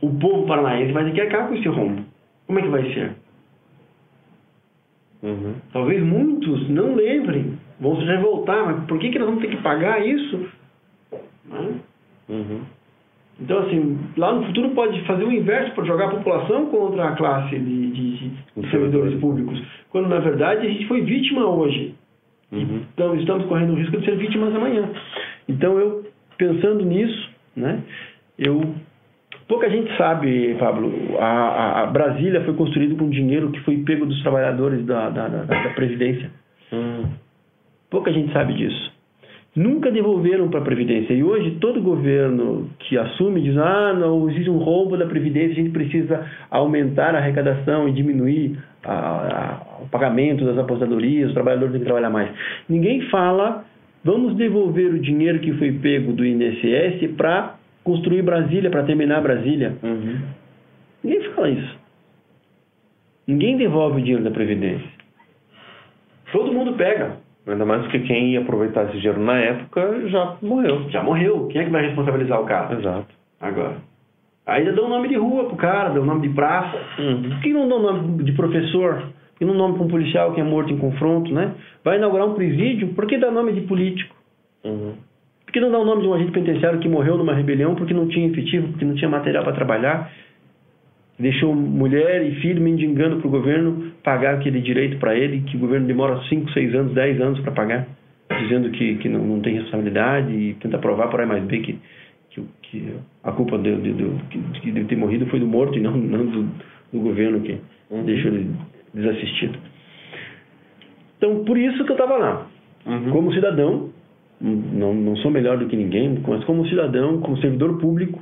o povo paranaense vai ter que acabar com esse rombo. Como é que vai ser? Uhum. Talvez muitos não lembrem, vão se revoltar, mas por que, que nós vamos ter que pagar isso? Né? Uhum. Então, assim, lá no futuro pode fazer o inverso para jogar a população contra a classe de, de, de servidores públicos, quando na verdade a gente foi vítima hoje. Uhum. Então, estamos correndo o risco de ser vítimas amanhã. Então, eu, pensando nisso, né, eu. Pouca gente sabe, Pablo, a, a Brasília foi construída com dinheiro que foi pego dos trabalhadores da, da, da, da Previdência. Uhum. Pouca gente sabe disso nunca devolveram para a Previdência. E hoje todo governo que assume diz, ah, não, existe um roubo da Previdência, a gente precisa aumentar a arrecadação e diminuir a, a, o pagamento das aposentadorias, os trabalhadores têm que trabalhar mais. Ninguém fala, vamos devolver o dinheiro que foi pego do INSS para construir Brasília, para terminar Brasília. Uhum. Ninguém fala isso. Ninguém devolve o dinheiro da Previdência. Todo mundo pega. Ainda mais que quem ia aproveitar esse dinheiro na época já morreu. Já morreu. Quem é que vai responsabilizar o cara? Exato. Agora. Ainda dão nome de rua pro cara, dão nome de praça. Uhum. Por que não dão nome de professor? Por que não nome para um policial que é morto em confronto, né? Vai inaugurar um presídio, por que dá nome de político? Uhum. Por que não dá o nome de um agente penitenciário que morreu numa rebelião porque não tinha efetivo, porque não tinha material para trabalhar? Deixou mulher e filho mendigando para o governo pagar aquele direito para ele, que o governo demora 5, 6 anos, 10 anos para pagar, dizendo que, que não, não, tem responsabilidade e tenta provar por A mais B que, que, que a culpa de, de, de, de, de ter morrido foi do morto e não, não do, do governo que Uhum. deixou ele desassistido. Então, por isso que eu estava lá. Uhum. Como cidadão, não, não sou melhor do que ninguém, mas como cidadão, como servidor público,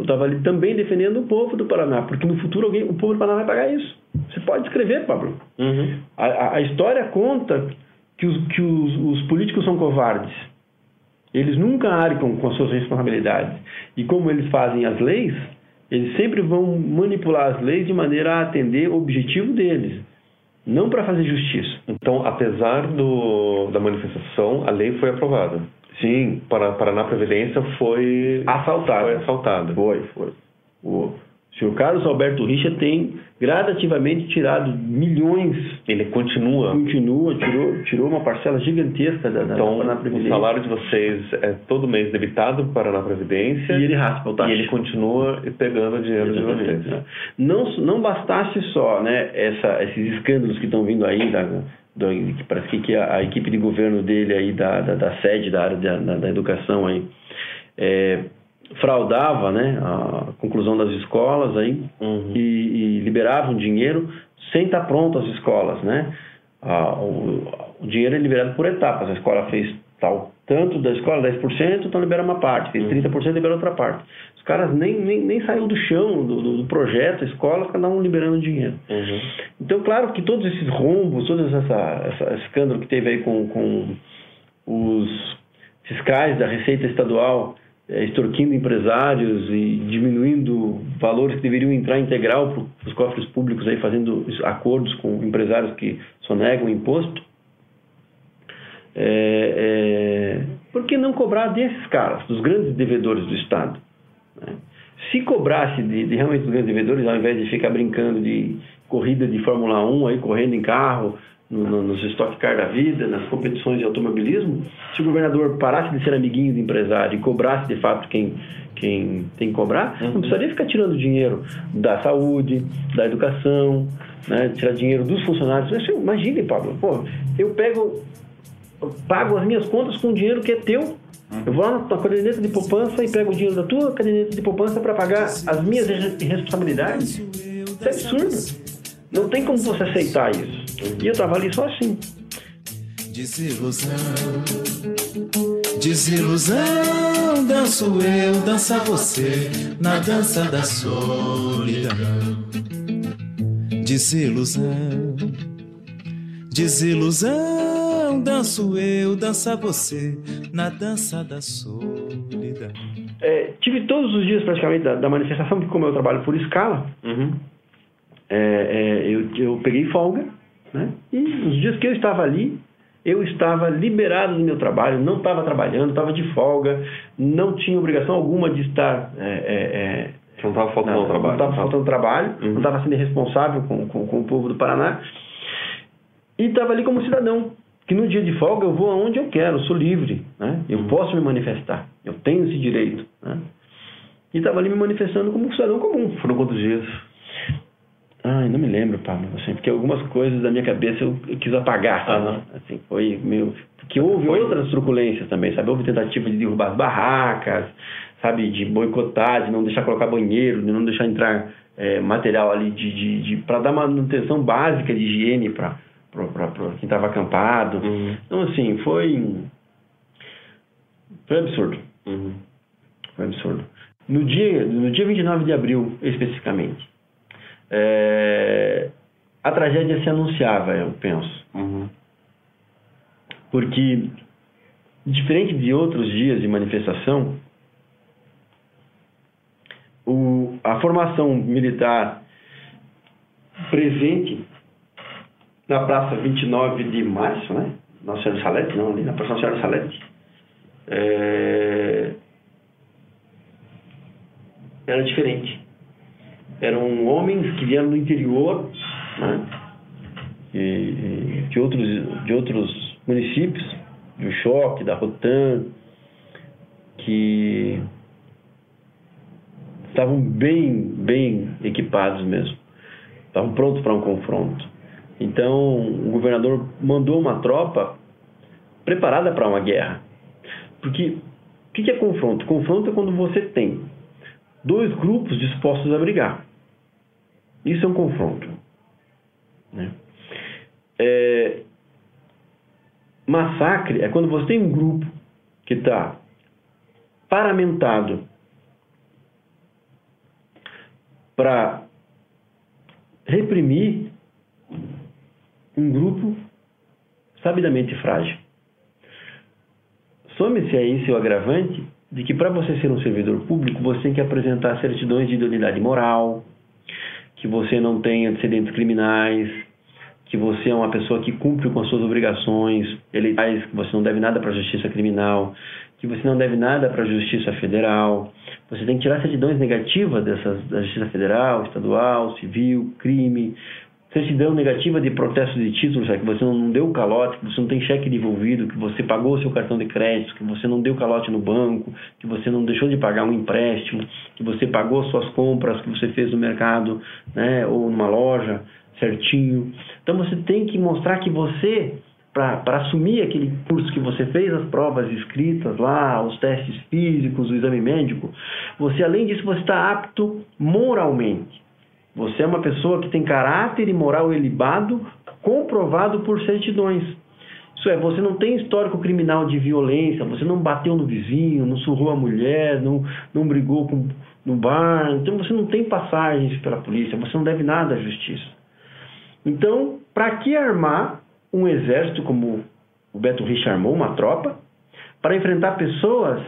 eu estava ali também defendendo o povo do Paraná, porque no futuro alguém, o povo do Paraná vai pagar isso. Você pode escrever, Pablo. Uhum. A, a, história conta que, os, que os, os políticos são covardes. Eles nunca arcam com as suas responsabilidades. E como eles fazem as leis, eles sempre vão manipular as leis de maneira a atender o objetivo deles, não para fazer justiça. Então, apesar do, da manifestação, a lei foi aprovada. Sim, Para Paraná Previdência foi assaltado. Foi assaltada. Foi, foi. O, O senhor Carlos Alberto Richa tem gradativamente tirado milhões. Ele continua. Continua, tirou, tirou uma parcela gigantesca da, da Então, Paraná o Previdência. salário de vocês é todo mês debitado para a Previdência E ele raspa o taxa. e ele continua pegando o dinheiro de vocês. Exatamente, né? Não, não bastasse só né, essa, esses escândalos que estão vindo aí, da, do, parece que, a, a equipe de governo dele aí, da, da, da sede da área da, da, da educação aí, é, fraudava né, a conclusão das escolas aí Uhum. e, e liberavam dinheiro sem estar pronto as escolas, né? Ah, o, o dinheiro é liberado por etapas. A escola fez tal tanto da escola, 10%, então libera uma parte. Fez 30%, libera outra parte. Os caras nem, nem, nem saiu do chão do, do, do projeto, a escola, cada um liberando dinheiro. Uhum. Então, claro que todos esses rombos, todo essa, essa escândalo que teve aí com, com os fiscais da Receita Estadual eh, extorquindo empresários e diminuindo valores que deveriam entrar integral para os cofres públicos, aí fazendo acordos com empresários que sonegam imposto. É, é, por que não cobrar desses caras, dos grandes devedores do Estado? né? Se cobrasse de, de realmente dos grandes devedores, ao invés de ficar brincando de corrida de Fórmula 1, aí correndo em carro, no, no, nos Stock Car da vida, nas competições de automobilismo, se o governador parasse de ser amiguinho do empresário e cobrasse de fato quem, quem tem que cobrar, não precisaria ficar tirando dinheiro da saúde, da educação, né, tirar dinheiro dos funcionários. Imagine, Pablo, pô, eu pego, pago as minhas contas com dinheiro que é teu. Eu vou lá na tua caderneta de poupança e pego o dinheiro da tua caderneta de poupança para pagar as minhas re- responsabilidades. Isso é absurdo. Não tem como você aceitar isso. E eu tava ali só assim. Desilusão, desilusão, danço eu, dança você, na dança da solidão. Desilusão, desilusão, danço eu, dança você, na dança da solidão. É, tive todos os dias praticamente da, da manifestação, porque como eu trabalho por escala, Uhum. é, é, eu, eu peguei folga, né? E os dias que eu estava ali, eu estava liberado do meu trabalho, não estava trabalhando, estava de folga, não tinha obrigação alguma de estar. é, é, é, Não estava faltando não, trabalho. Não estava faltando trabalho, Uhum. não estava sendo irresponsável com, com, com o povo do Paraná. E estava ali como cidadão, que no dia de folga eu vou aonde eu quero, sou livre, né? eu posso me manifestar, eu tenho esse direito. Né? E estava ali me manifestando como um cidadão comum. Foram quantos dias? Ai, não me lembro, Pablo, assim, porque algumas coisas da minha cabeça eu, quis apagar, sabe? Assim, foi meio... Porque houve outras truculências também, sabe? Houve tentativa de derrubar as barracas, sabe? De boicotar, de não deixar colocar banheiro, de não deixar entrar eh, material ali de, de, de para dar manutenção básica de higiene para quem estava acampado. Uhum. Então, assim, foi... Foi absurdo. Uhum. Foi absurdo. No dia, no dia 29 de abril, especificamente, é, a tragédia se anunciava, eu penso. Uhum. Porque, diferente de outros dias de manifestação, o, a formação militar presente na Praça 29 de Março, né? Nossa Senhora Salete, não, ali na Praça Nossa Senhora Salete, é, era diferente. Eram homens que vieram do interior, né? E de, outros, de outros municípios, do Choque, da Rotan, que estavam bem, bem equipados mesmo. Estavam prontos para um confronto. Então, o governador mandou uma tropa preparada para uma guerra. Porque o que é confronto? Confronto é quando você tem dois grupos dispostos a brigar. Isso é um confronto. Né? É, massacre é quando você tem um grupo que está paramentado para reprimir um grupo sabidamente frágil. Some-se a isso o agravante de que para você ser um servidor público, você tem que apresentar certidões de idoneidade moral, que você não tem antecedentes criminais, que você é uma pessoa que cumpre com as suas obrigações eleitorais, que você não deve nada para a justiça criminal, que você não deve nada para a Justiça Federal. Você tem que tirar certidões negativas dessas, da Justiça Federal, Estadual, Civil, Crime, certidão negativa de protesto de títulos, que você não deu calote, que você não tem cheque devolvido, que você pagou o seu cartão de crédito, que você não deu calote no banco, que você não deixou de pagar um empréstimo, que você pagou suas compras que você fez no mercado né, ou numa loja certinho. Então você tem que mostrar que você, para assumir aquele curso que você fez, as provas escritas lá, os testes físicos, o exame médico, você além disso você está apto moralmente. Você é uma pessoa que tem caráter e moral elevado, comprovado por certidões. Isso é, você não tem histórico criminal de violência, você não bateu no vizinho, não surrou a mulher, não, não brigou com, no bar, então você não tem passagens pela polícia, você não deve nada à justiça. Então, para que armar um exército como o Beto Rich armou, uma tropa, para enfrentar pessoas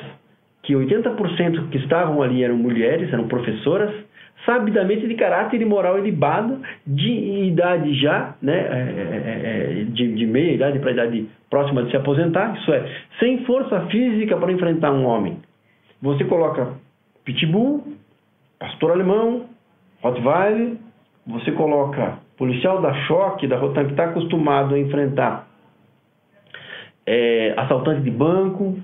que 80% que estavam ali eram mulheres, eram professoras, sabidamente de caráter e moral elevado, de idade já, né, é, é, é, de, de meia idade para idade próxima de se aposentar, isso é, sem força física para enfrentar um homem. Você coloca pitbull, pastor alemão, Rottweiler, você coloca policial da choque, da Rotan, que está acostumado a enfrentar é, assaltante de banco,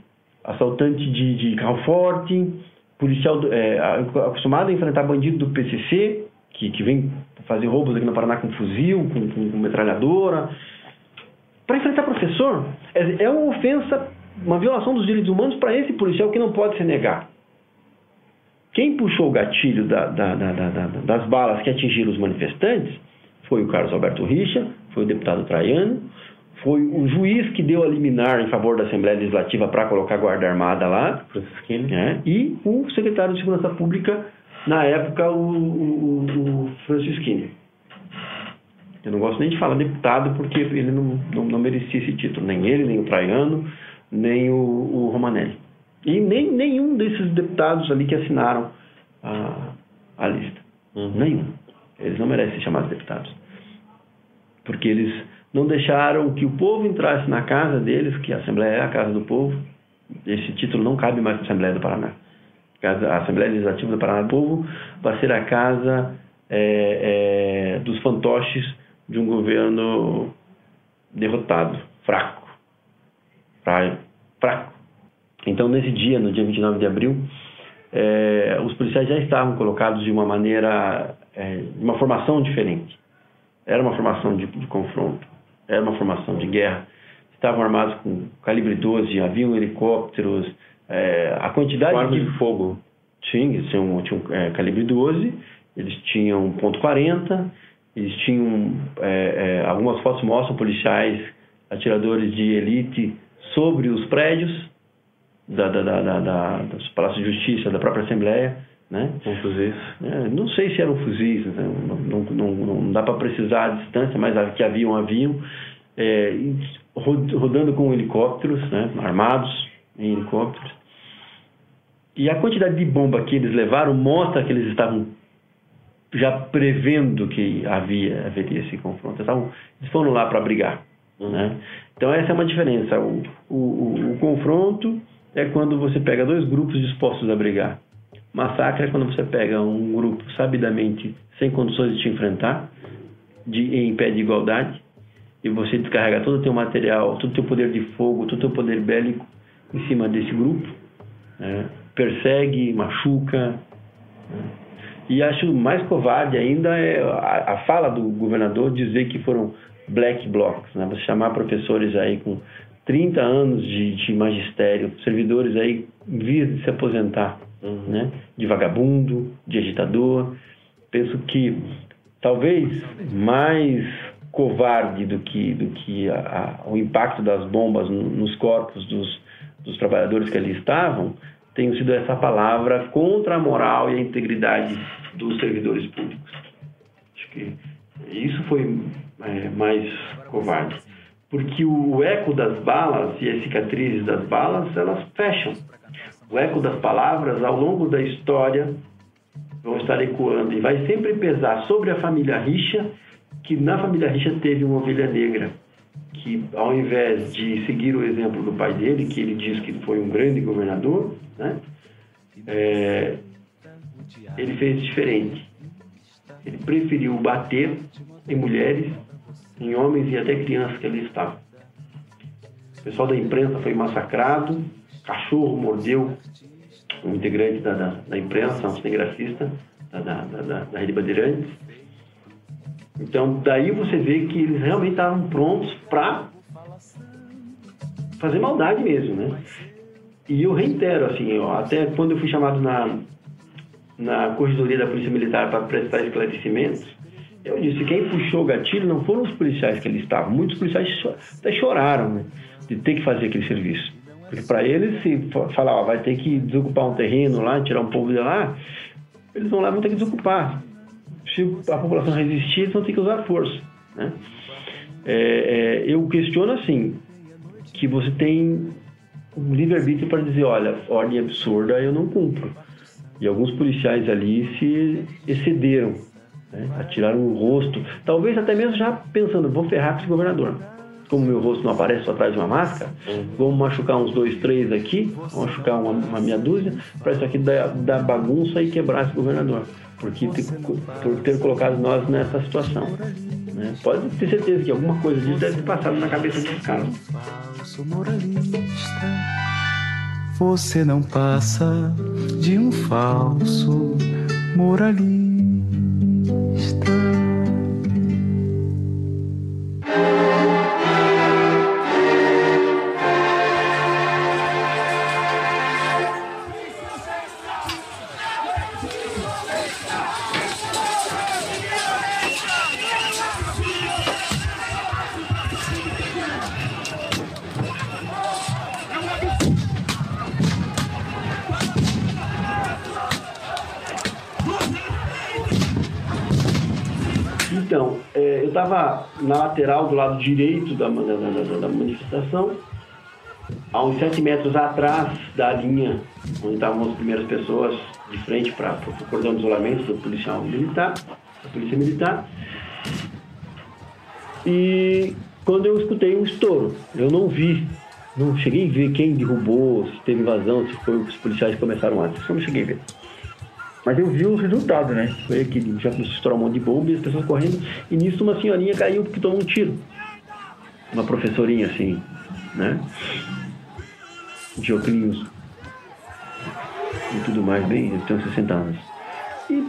assaltante de, de carro forte, policial é, acostumado a enfrentar bandido do PCC, que, que vem fazer roubos aqui no Paraná com fuzil, com, com, com metralhadora. Para enfrentar professor, é, é uma ofensa, uma violação dos direitos humanos para esse policial que não pode se negar. Quem puxou o gatilho da, da, da, das balas que atingiram os manifestantes foi o Carlos Alberto Richa, foi o deputado Traiano, foi o juiz que deu a liminar em favor da Assembleia Legislativa para colocar a Guarda Armada lá, né? e o secretário de Segurança Pública, na época, o, o, o Francisquini. Eu não gosto nem de falar deputado, porque ele não, não, não merecia esse título, nem ele, nem o Traiano, nem o, o Romanelli. E nem nenhum desses deputados ali que assinaram a, a lista. Uhum. Nenhum. Eles não merecem ser chamados deputados. Porque eles não deixaram que o povo entrasse na casa deles, que a Assembleia é a casa do povo. Esse título não cabe mais na Assembleia do Paraná. A Assembleia Legislativa do Paraná do Povo vai ser a casa é, é, dos fantoches de um governo derrotado, fraco. Fraco. Então, nesse dia, no dia 29 de abril, é, os policiais já estavam colocados de uma maneira, é, de uma formação diferente. Era uma formação de, de confronto era uma formação de guerra, estavam armados com calibre 12, haviam helicópteros, é, a quantidade de... de fogo. Tinha, tinham, tinham é, calibre 12, eles tinham ponto .40, eles tinham, é, é, algumas fotos mostram policiais, atiradores de elite sobre os prédios da, da, da, da, da dos Palácios de Justiça, da própria Assembleia, né? Com fuzis? É, não sei se eram fuzis, né? não, não, não, dá para precisar a distância, mas que haviam, haviam. É, rodando com helicópteros, né? armados em helicópteros. E a quantidade de bomba que eles levaram mostra que eles estavam já prevendo que havia haveria esse confronto. Estavam, eles foram lá para brigar. Né? Então essa é uma diferença. O, o, o, o confronto é quando você pega dois grupos dispostos a brigar. Massacre é quando você pega um grupo sabidamente sem condições de te enfrentar, de, em pé de igualdade, e você descarrega todo o teu material, todo o teu poder de fogo, todo o teu poder bélico em cima desse grupo, né? persegue, machuca. Né? E acho mais covarde ainda é a, a, fala do governador dizer que foram black blocs, né? você chamar professores aí com 30 anos de, de magistério, servidores aí em vias de se aposentar, uhum. né? de vagabundo, de agitador. Penso que talvez mais covarde do que, do que a, a, o impacto das bombas nos corpos dos, dos trabalhadores que ali estavam tenha sido essa palavra contra a moral e a integridade dos servidores públicos. Acho que isso foi é, mais covarde. Porque o eco das balas e as cicatrizes das balas, elas fecham o eco das palavras ao longo da história vão estar ecoando e vai sempre pesar sobre a família Richa, que na família Richa teve uma ovelha negra, que ao invés de seguir o exemplo do pai dele, que ele diz que foi um grande governador, né? É, ele fez diferente. Ele preferiu bater em mulheres, em homens e até crianças que ali estavam. O pessoal da imprensa foi massacrado, cachorro mordeu um integrante da, da, da imprensa, um cinegrafista da, da, da, da Rede Bandeirantes. Então, daí você vê que eles realmente estavam prontos para fazer maldade mesmo, né? E eu reitero, assim, ó, até quando eu fui chamado na, na corredoria da Polícia Militar para prestar esclarecimentos, eu disse quem puxou o gatilho não foram os policiais que ali estavam. Muitos policiais até choraram né, de ter que fazer aquele serviço. Para eles, se falar, ó, vai ter que desocupar um terreno lá, tirar um povo de lá, eles vão lá e vão ter que desocupar. Se a população resistir, eles vão ter que usar força. Né? É, é, eu questiono assim, que você tem um livre-arbítrio para dizer, olha, ordem absurda eu não cumpro. E alguns policiais ali se excederam, né? atiraram o rosto, talvez até mesmo já pensando, vou ferrar com esse governador como meu rosto não aparece só atrás de uma máscara, uhum. vamos machucar uns dois, três aqui, vamos machucar uma, uma meia dúzia, para isso aqui dar, dar bagunça e quebrar esse governador. Porque ter, por ter colocado nós nessa situação. Né? Pode ter certeza que alguma coisa disso deve ter passado na cabeça desse cara. Você não passa de um falso moralista. Lateral do lado direito da, da, da, manifestação, a uns 7 metros atrás da linha onde estavam as primeiras pessoas de frente para o cordão de isolamento do policial militar, da polícia militar. E quando eu escutei um estouro, eu não vi, não cheguei a ver quem derrubou, se teve invasão, se foi os policiais que começaram antes, eu não cheguei a ver. Mas eu vi o resultado, né? Foi aquele, já começou a estourar um monte de bomba e as pessoas correndo. E nisso uma senhorinha caiu porque tomou um tiro. Uma professorinha assim, né? De óculos e tudo mais, bem, eu tenho 60 anos. E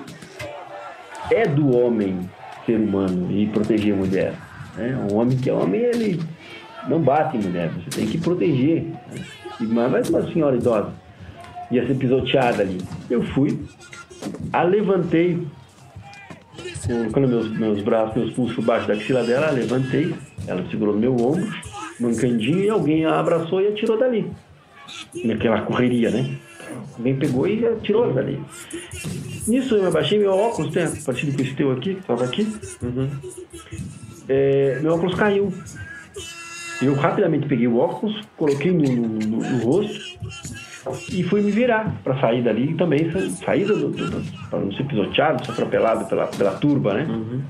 é do homem ser humano e proteger a mulher. Né? Um homem que é homem, ele não bate em mulher, você tem que proteger. Né? Mas uma senhora idosa ia ser pisoteada ali. Eu fui, a levantei, colocando meus, meus braços, meus pulsos por baixo da axila dela, a levantei, ela segurou no meu ombro, mancandinho, e alguém a abraçou e atirou dali. Naquela correria, né? Alguém pegou e atirou dali. Nisso eu abaixei meu óculos, tem parecido com esse teu aqui, que estava aqui. Uhum. É, meu óculos caiu. Eu rapidamente peguei o óculos, coloquei no, no, no, no rosto e fui me virar para sair dali e também sair do, do, do, para não ser pisoteado, ser atropelado pela, pela turba, né? Uhum.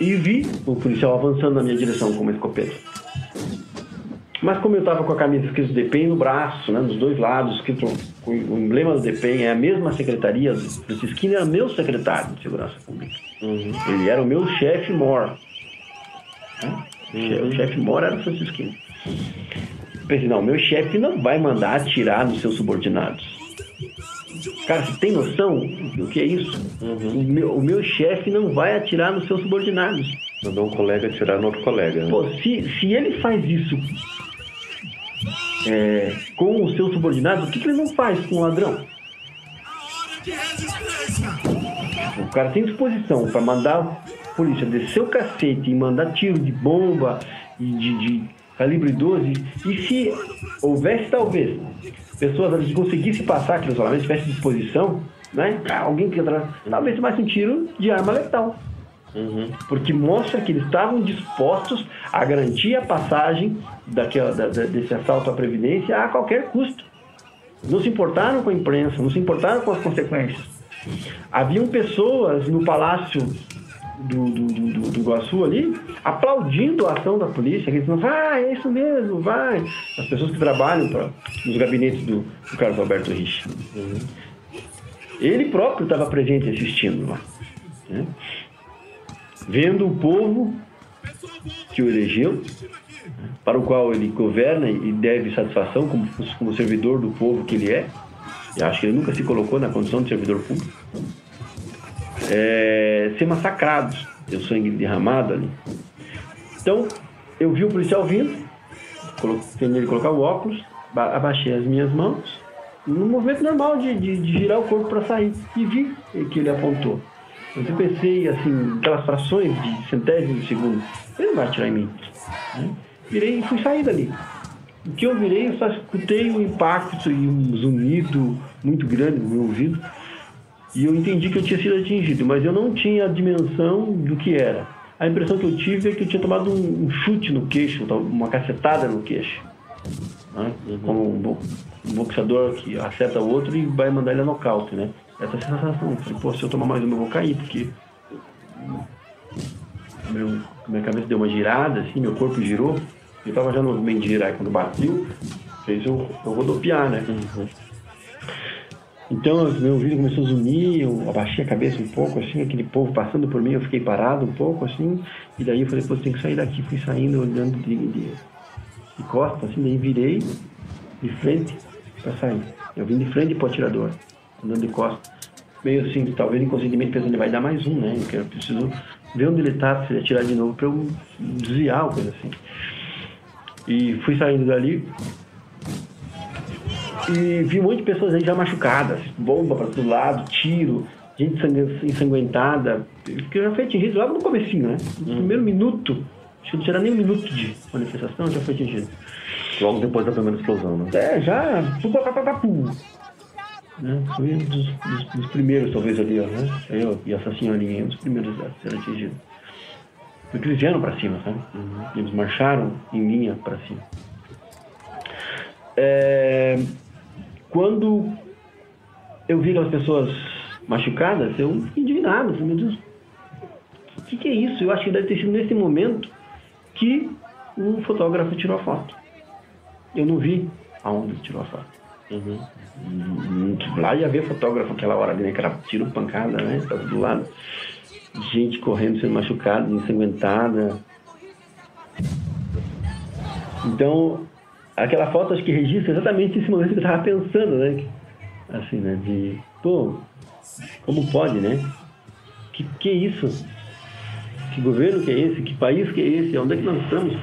E vi o policial avançando na minha direção com uma escopeta. Mas como eu estava com a camisa escrito DPEM no braço, né, nos dois lados, escrito o emblema do DPEM, é a mesma secretaria, o Francisquinho era meu secretário de Segurança Pública. Uhum. Ele era o meu chefe mor. Né? Uhum. O chefe mor era o Francisquinho pensei, não, meu chefe não vai mandar atirar nos seus subordinados. Cara, você tem noção do que é isso? Uhum. O meu, meu chefe não vai atirar nos seus subordinados. Mandou um colega atirar no outro colega. Né? Pô, se, se ele faz isso é, com os seus subordinados, o que, que ele não faz com o ladrão? O cara tem disposição para mandar a polícia descer o cacete e mandar tiro de bomba e de, de calibre 12, e se houvesse talvez pessoas que conseguissem passar aquele isolamento, tivesse disposição, né? Alguém que talvez tomasse um tiro de arma letal. Uhum. Porque mostra que eles estavam dispostos a garantir a passagem daquela, da, desse assalto à Previdência a qualquer custo. Não se importaram com a imprensa, não se importaram com as consequências. Haviam pessoas no palácio do, do, do, do, Iguaçu ali, aplaudindo a ação da polícia, que dizendo, vai, é isso mesmo, vai. As pessoas que trabalham pra, nos gabinetes do, do Carlos Alberto Rich. Ele próprio estava presente assistindo lá. né? Vendo o povo que o elegeu, para o qual ele governa e deve satisfação como, como servidor do povo que ele é. Eu acho que ele nunca se colocou na condição de servidor público. É, ser massacrados, o sangue derramado ali. Então, eu vi o policial vindo, fez ele colocar o óculos, ba- abaixei as minhas mãos, no movimento normal de, de, de girar o corpo para sair, e vi que ele apontou. Eu pensei, assim, aquelas frações de centésimo de segundo, ele não vai atirar em mim. né? Virei e fui sair dali. O que eu virei, eu só escutei um impacto e um zunido muito grande no meu ouvido. E eu entendi que eu tinha sido atingido, mas eu não tinha a dimensão do que era. A impressão que eu tive é que eu tinha tomado um, um chute no queixo, uma cacetada no queixo. né? Como um, bo- um boxeador que acerta o outro e vai mandar ele a nocaute, né? Essa sensação. Eu Falei, pô, se eu tomar mais uma eu vou cair, porque meu, minha cabeça deu uma girada, assim, meu corpo girou. Eu tava já no movimento de girar, quando bateu, fez eu, eu rodopiar, né? Então, meu ouvido começou a zunir, eu abaixei a cabeça um pouco, assim, aquele povo passando por mim, eu fiquei parado um pouco, assim, e daí eu falei, pô, tem que sair daqui. Fui saindo, olhando de, de, de costas, assim, daí virei de frente pra sair. Eu vim de frente pro atirador, andando de costas. Meio assim, talvez inconscientemente pensando, ele vai dar mais um, né? Eu preciso ver onde ele tá, se ele atirar de novo pra eu desviar, coisa assim. E fui saindo dali, e vi um monte de pessoas aí já machucadas, bomba para todo lado, tiro, gente sangue- ensanguentada. Porque eu já fui atingido logo no comecinho, né? No primeiro minuto, acho que não tinha nem um minuto de manifestação, já foi atingido. Logo depois da primeira explosão, né? É, já. Né? Fui um dos, dos- dos primeiros, talvez, ali, ó, né? Eu e essa senhorinha, um dos primeiros a ser atingido. Porque eles vieram pra cima, sabe? Eles marcharam em linha pra cima. É, Quando eu vi aquelas pessoas machucadas, eu fiquei indignado. Falei, meu Deus, o que, que é isso? Eu acho que deve ter sido nesse momento que um fotógrafo tirou a foto. Eu não vi aonde tirou a foto. Hum, Lá ia ver fotógrafo aquela hora ali, né? Que era tiro, pancada, né? Tava do lado. Gente correndo, sendo machucada, ensanguentada. Então, aquela foto acho que registra exatamente esse momento que eu tava pensando, né? Assim, né? De, pô, como pode, né? Que que é isso? Que governo que é esse? Que país que é esse? Onde é que nós estamos?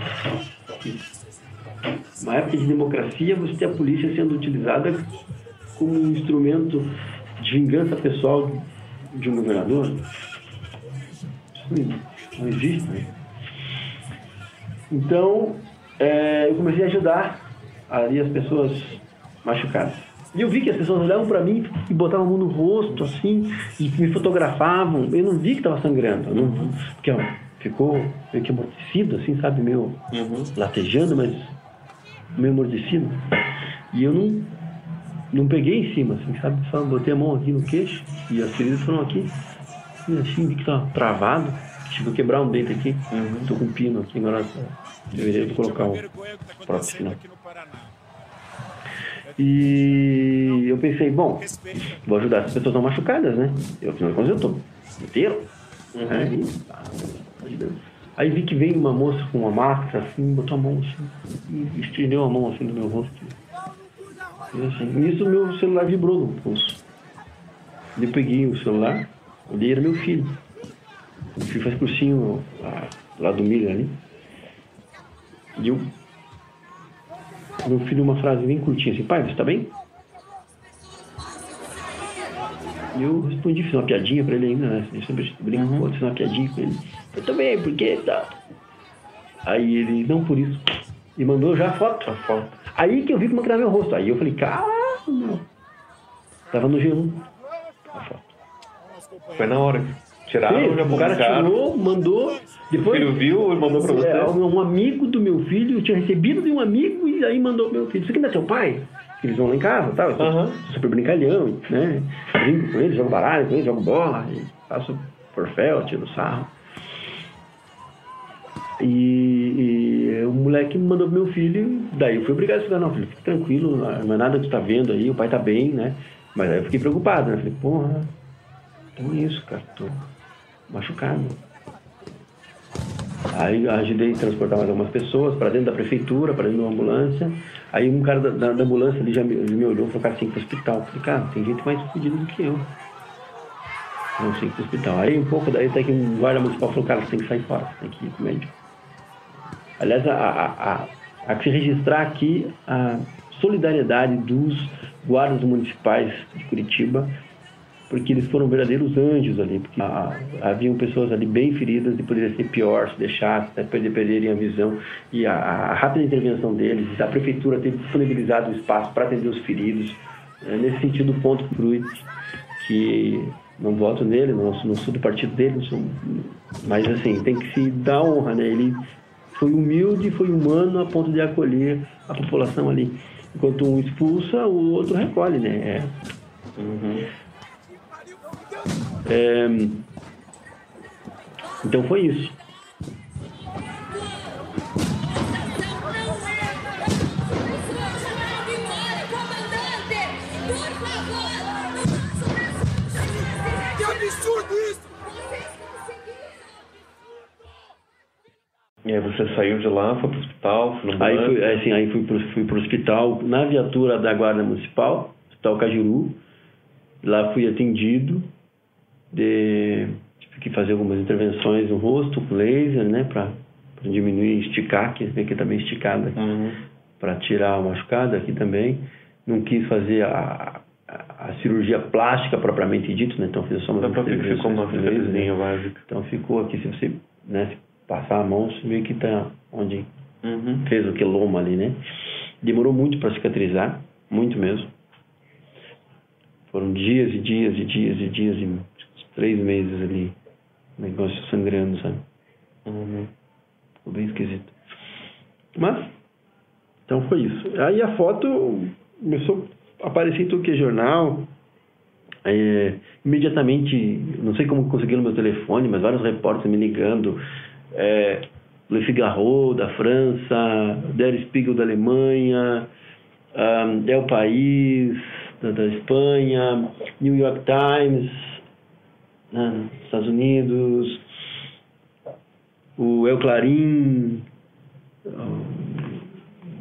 Uma época de democracia, você tem a polícia sendo utilizada como um instrumento de vingança pessoal de um governador. Não existe, né? Então, é, eu comecei a ajudar ali as pessoas machucadas. E eu vi que as pessoas olhavam para mim e botavam a mão no rosto, assim, e me fotografavam. Eu não vi que estava sangrando. Não, porque ó, ficou meio que amortecido, assim, sabe? Meio latejando, mas meio amortecido. E eu não, não peguei em cima, assim, sabe? Só botei a mão aqui no queixo e as feridas foram aqui. E assim, vi que tava travado. Chegou a quebrar um dente aqui. Tô com um pino aqui, agora deveria colocar o prótese final. E eu pensei, bom, vou ajudar essas pessoas não machucadas, né? Eu, afinal de contas, eu tô inteiro. E, ah, ajudando. Aí vi que veio uma moça com uma máscara, assim, botou a mão assim, e estendeu a mão assim no meu rosto. E assim, nisso meu celular vibrou no pulso. Eu peguei o celular, olhei, era meu filho. O filho faz cursinho lá, lá do milho ali. E eu. Meu filho, uma frase bem curtinha assim: Pai, você tá bem? E eu respondi, fiz uma piadinha pra ele ainda, né? Eu sempre brinco, uhum. fiz uma piadinha com ele. Eu também, porque tá. Aí ele, não por isso. E mandou já a foto. A foto. Aí que eu vi como que era meu rosto. Aí eu falei, caramba, meu. Tava no G1. A foto. Foi na hora. Tiraram, Sim, já o cara tirou, mandou. O Depois, filho viu e mandou pra você. é, um amigo do meu filho tinha recebido de um amigo e aí mandou pro meu filho. Isso aqui não é seu pai? Eles vão lá em casa, tá? Aham. super brincalhão, né? Brinco com eles, jogo baralho com eles, jogo bola, faço porfel, tiro sarro. E, e o moleque mandou pro meu filho, daí eu fui obrigado a explicar, não, filho, fique tranquilo, não é nada que tu tá vendo aí, o pai tá bem, né? Mas aí eu fiquei preocupado, né? Falei, porra, então isso, cara, tô machucado. Aí ajudei a transportar mais algumas pessoas para dentro da prefeitura, para dentro de uma ambulância. Aí um cara da, da, da ambulância ali já me, me olhou e falou, cara, tem que ir pro hospital. Falei, cara, tem gente mais fodida do que eu. Não sei que ir hospital. Aí um pouco daí até que um guarda municipal falou, cara, você tem que sair fora, você tem que ir pro médico. Aliás, a, a, a, a que se registrar aqui a solidariedade dos guardas municipais de Curitiba, porque eles foram verdadeiros anjos ali, porque ah, haviam pessoas ali bem feridas e poderia ser pior se deixasse, né, perder, perderem a visão. E a, a, rápida intervenção deles, a prefeitura ter disponibilizado o espaço para atender os feridos. É, nesse sentido, ponto Cruz, que não voto nele, não, não sou do partido dele, sou, mas assim, tem que se dar honra, né? Ele foi humilde, foi humano a ponto de acolher a população ali. Enquanto um expulsa, o outro recolhe, né? É. Uhum. É... Então foi isso. Que absurdo isso! E aí você saiu de lá, foi pro hospital, foi no Aí fui, assim, aí fui pro, fui pro hospital na viatura da Guarda Municipal, Hospital Cajuru. Lá fui atendido. De, tive que fazer algumas intervenções no rosto com laser, né, para diminuir, esticar, que aqui tá bem esticado aqui, Uhum. para tirar o machucado aqui também. Não quis fazer a, a, a cirurgia plástica propriamente dito, né, então fiz só que ficou uma intervenções com laser, né. Então ficou aqui, se você né, se passar a mão, você vê que tá onde Uhum. fez o queloma ali, né? Demorou muito para cicatrizar, muito mesmo. Foram dias e dias e dias e dias e três meses ali, negócio sangrando, sabe? Uhum. Ficou bem esquisito. Mas, então foi isso. Aí a foto começou a aparecer em tudo que é jornal. É, imediatamente, não sei como conseguiram meu telefone, mas vários repórteres me ligando. É, Le Figaro, da França, Der Spiegel, da Alemanha, um, El País, da, da Espanha, New York Times, né, nos Estados Unidos, o El Clarim,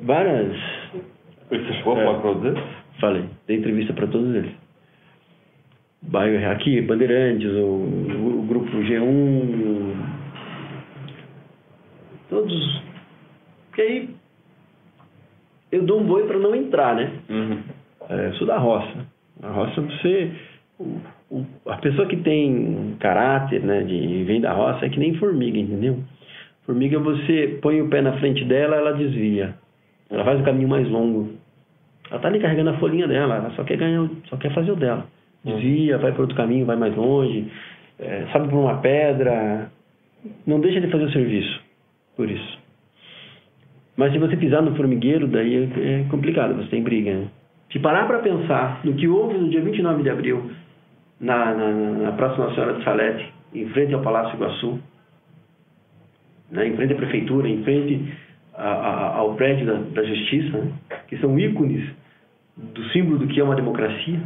várias. Você chegou a É. falar com todos eles? Falei, dei entrevista para todos eles. Bairro aqui, Bandeirantes, o, o, o grupo G1, todos. Porque aí eu dou um boi para não entrar, né? Uhum. É, eu sou da roça. A roça você. A pessoa que tem caráter, né, de vem da roça é que nem formiga, entendeu? Formiga você põe o pé na frente dela, ela desvia. Ela faz o caminho mais longo. Ela tá ali carregando a folhinha dela, ela só quer ganhar, só quer fazer o dela. Desvia, vai para outro caminho, vai mais longe, é, sobe por uma pedra. Não deixa de fazer o serviço. Por isso. Mas se você pisar no formigueiro, daí é é complicado, você tem briga. Né? Se parar para pensar no que houve no dia 29 de abril, na, na, na Praça Nossa Senhora de Salete, em frente ao Palácio Iguaçu, né, em frente à prefeitura, em frente a- a- ao prédio da, da Justiça, né, que são ícones do símbolo do que é uma democracia,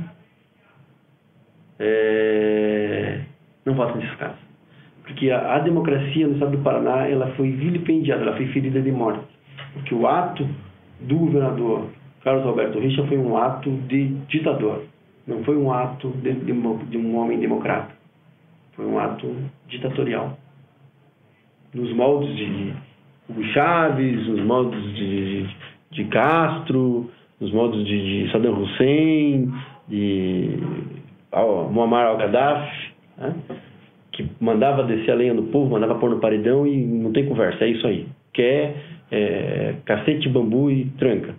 é, não voto nesses casos. Porque a, a democracia no estado do Paraná ela foi vilipendiada, ela foi ferida de morte. Porque o ato do governador Carlos Alberto Richa foi um ato de ditador, não foi um ato de, de, de um homem democrata. Foi um ato ditatorial. Nos moldes de Hugo Chávez, nos moldes de, de Castro, nos moldes de, de Saddam Hussein, de Muammar al-Gaddafi, né? que mandava descer a lenha no povo, mandava pôr no paredão e não tem conversa, é isso aí. Quer é, cacete, bambu e tranca.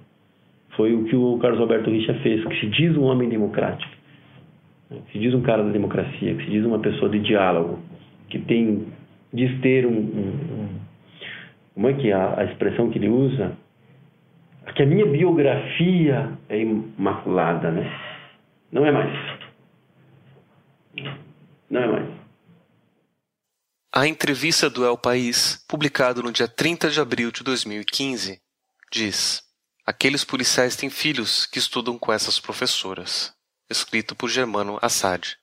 Foi o que o Carlos Alberto Richa fez, que se diz um homem democrático, né? que se diz um cara da democracia, que se diz uma pessoa de diálogo, que tem, diz ter um, um- como é que é a, a expressão que ele usa? Que a minha biografia é imaculada, né? Não é mais. Não é mais. A entrevista do El País, publicado no dia 30 de abril de 2015, diz: Aqueles policiais têm filhos que estudam com essas professoras. Escrito por Germano Assad.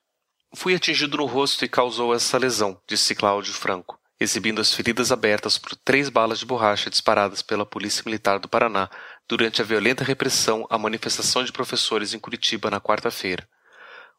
Fui atingido no rosto e causou essa lesão, disse Cláudio Franco, exibindo as feridas abertas por três balas de borracha disparadas pela Polícia Militar do Paraná durante a violenta repressão à manifestação de professores em Curitiba na quarta-feira.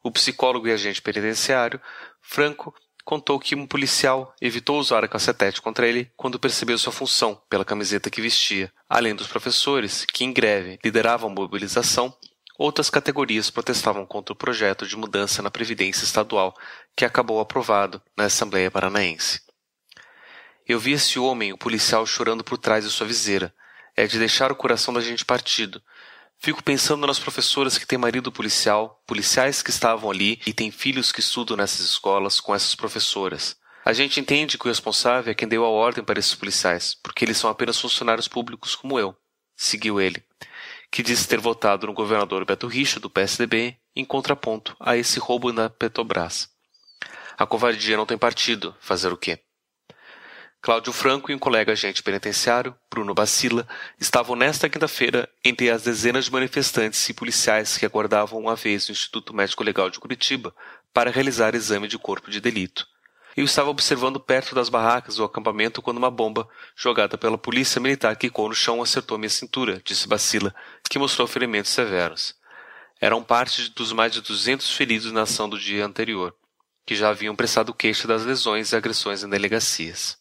O psicólogo e agente penitenciário, Franco, contou que um policial evitou usar a cacetete contra ele quando percebeu sua função pela camiseta que vestia. Além dos professores, que em greve lideravam a mobilização, outras categorias protestavam contra o projeto de mudança na Previdência Estadual que acabou aprovado na Assembleia Paranaense. Eu vi esse homem, o policial, chorando por trás de sua viseira. É de deixar o coração da gente partido. Fico pensando nas professoras que têm marido policial, policiais que estavam ali e têm filhos que estudam nessas escolas com essas professoras. A gente entende que o responsável é quem deu a ordem para esses policiais, porque eles são apenas funcionários públicos como eu. Seguiu ele, que disse ter votado no governador Beto Richa, do PSDB, em contraponto a esse roubo na Petrobras. A covardia não tem partido, fazer o quê? Cláudio Franco e um colega agente penitenciário, Bruno Bacila, estavam nesta quinta-feira entre as dezenas de manifestantes e policiais que aguardavam uma vez no Instituto Médico Legal de Curitiba para realizar exame de corpo de delito. Eu estava observando perto das barracas do acampamento quando uma bomba, jogada pela polícia militar, quicou no chão e acertou minha cintura, disse Bacila, que mostrou ferimentos severos. Eram parte dos mais de 200 feridos na ação do dia anterior, que já haviam prestado queixa das lesões e agressões em delegacias.